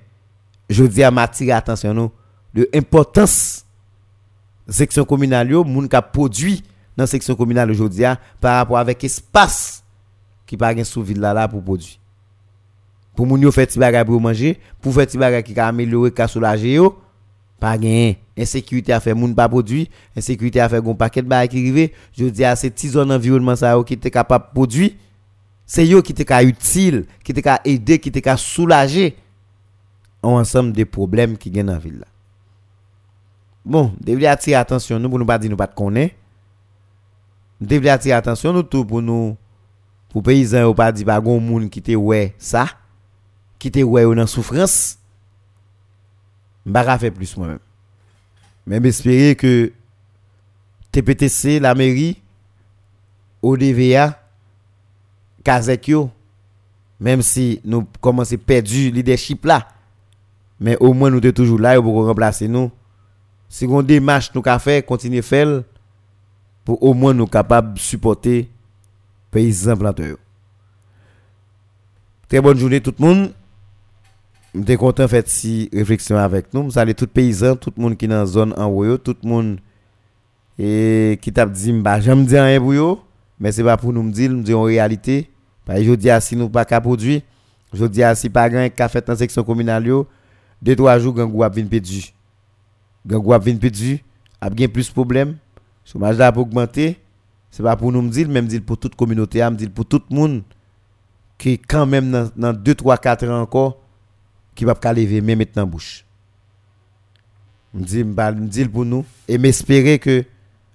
je dis à m'attirer attention nous de importance section communale yo moun ka produit dans section communale aujourd'hui par rapport avec espace qui pas gain sous ville là là pour produire pour moun yo faire ti bagay pour manger pour faire bagay qui améliorer ka soulager yo pas gain insécurité à faire moun pas produire insécurité à faire gon paquet de bagay qui rive. Je dis à ces petits zones environnement ça qui était capable produire c'est yo qui était utile qui était aider qui était soulager ensemble de problèmes qui gagne dans la ville bon devez attirer attention nous pour nous pas dire nous pas connaître devez attirer attention nous tout pour nous pour paysans ou pas dit pas gon moun qui te ouais ça qui te dans souffrance m'pa faire plus moi même j'espère que TPTC la mairie ODVA Kazek Même si nous commençons à perdre le leadership là. Mais au moins nous sommes toujours là pour remplacer nous. Si on démarche nous avons fait, continuer faire pour au moins nous capables de supporter paysans planteurs. Très bonne journée tout le monde. Je suis content de faire cette réflexion avec nous. Je salue tout paysans, tout le monde qui est dans la zone en haut, tout le monde et qui t'a dit bah j'aime dire rien pour mais c'est pas pour nous dire, nous dire en réalité. Parce je dis si nous pas qu'à produire, je dis si pas grand qu'a fait dans section communale deux trois jours gangou a vinn perdu. Gangou a vinn perdu, a plus de problèmes. Chômage là pour augmenter, c'est pas pour nous dire, même pour toute communauté, me dire pour tout le monde qui quand même dans 2 3 4 ans encore qui va pas lever même maintenant bouche. Me dit me dit pour nous et m'espérer que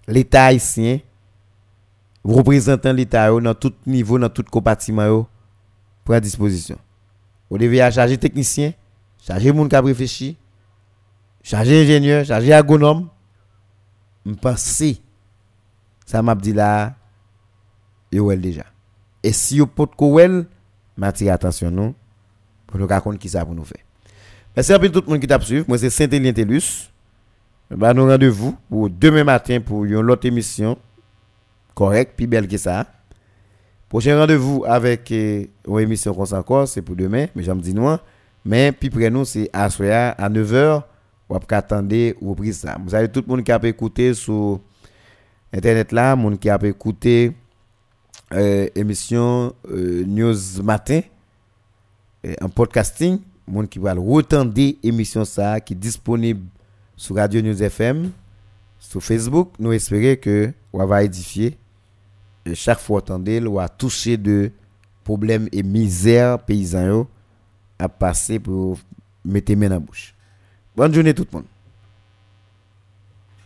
l'État haïtien, représentant l'État dans tout niveau, dans tout compartiment, à disposition. Vous devez charger technicien, charger monde qui a réfléchi, charger ingénieur, charger agronome. Je pense ça m'a dit là, yo déjà. Et si vous pouvez kouel, m'attire attention nous pour nous raconter qui ça pour nous faire. Merci à tout le monde qui t'a suivi. Moi c'est Saint-Élien Telus. Bah, nous rendez-vous pour demain matin pour une autre émission correcte, puis belle que ça. Prochain rendez-vous avec euh, une émission qu'on encore, c'est pour demain, mais j'aime dire nous. Mais puis près nous, c'est à soir à 9h, ou après attendre ou prise ça. Vous avez tout le monde qui a écouté sur internet là, monde qui a écouté euh, émission euh, News Matin en podcasting, monde qui va retendre émission ça qui est disponible sur Radio News FM, sur Facebook, nous espérons que on va édifier. Chaque fois attendez, on va toucher de problèmes et misère paysans à passer pour mettre main la bouche. Bonne journée tout le monde.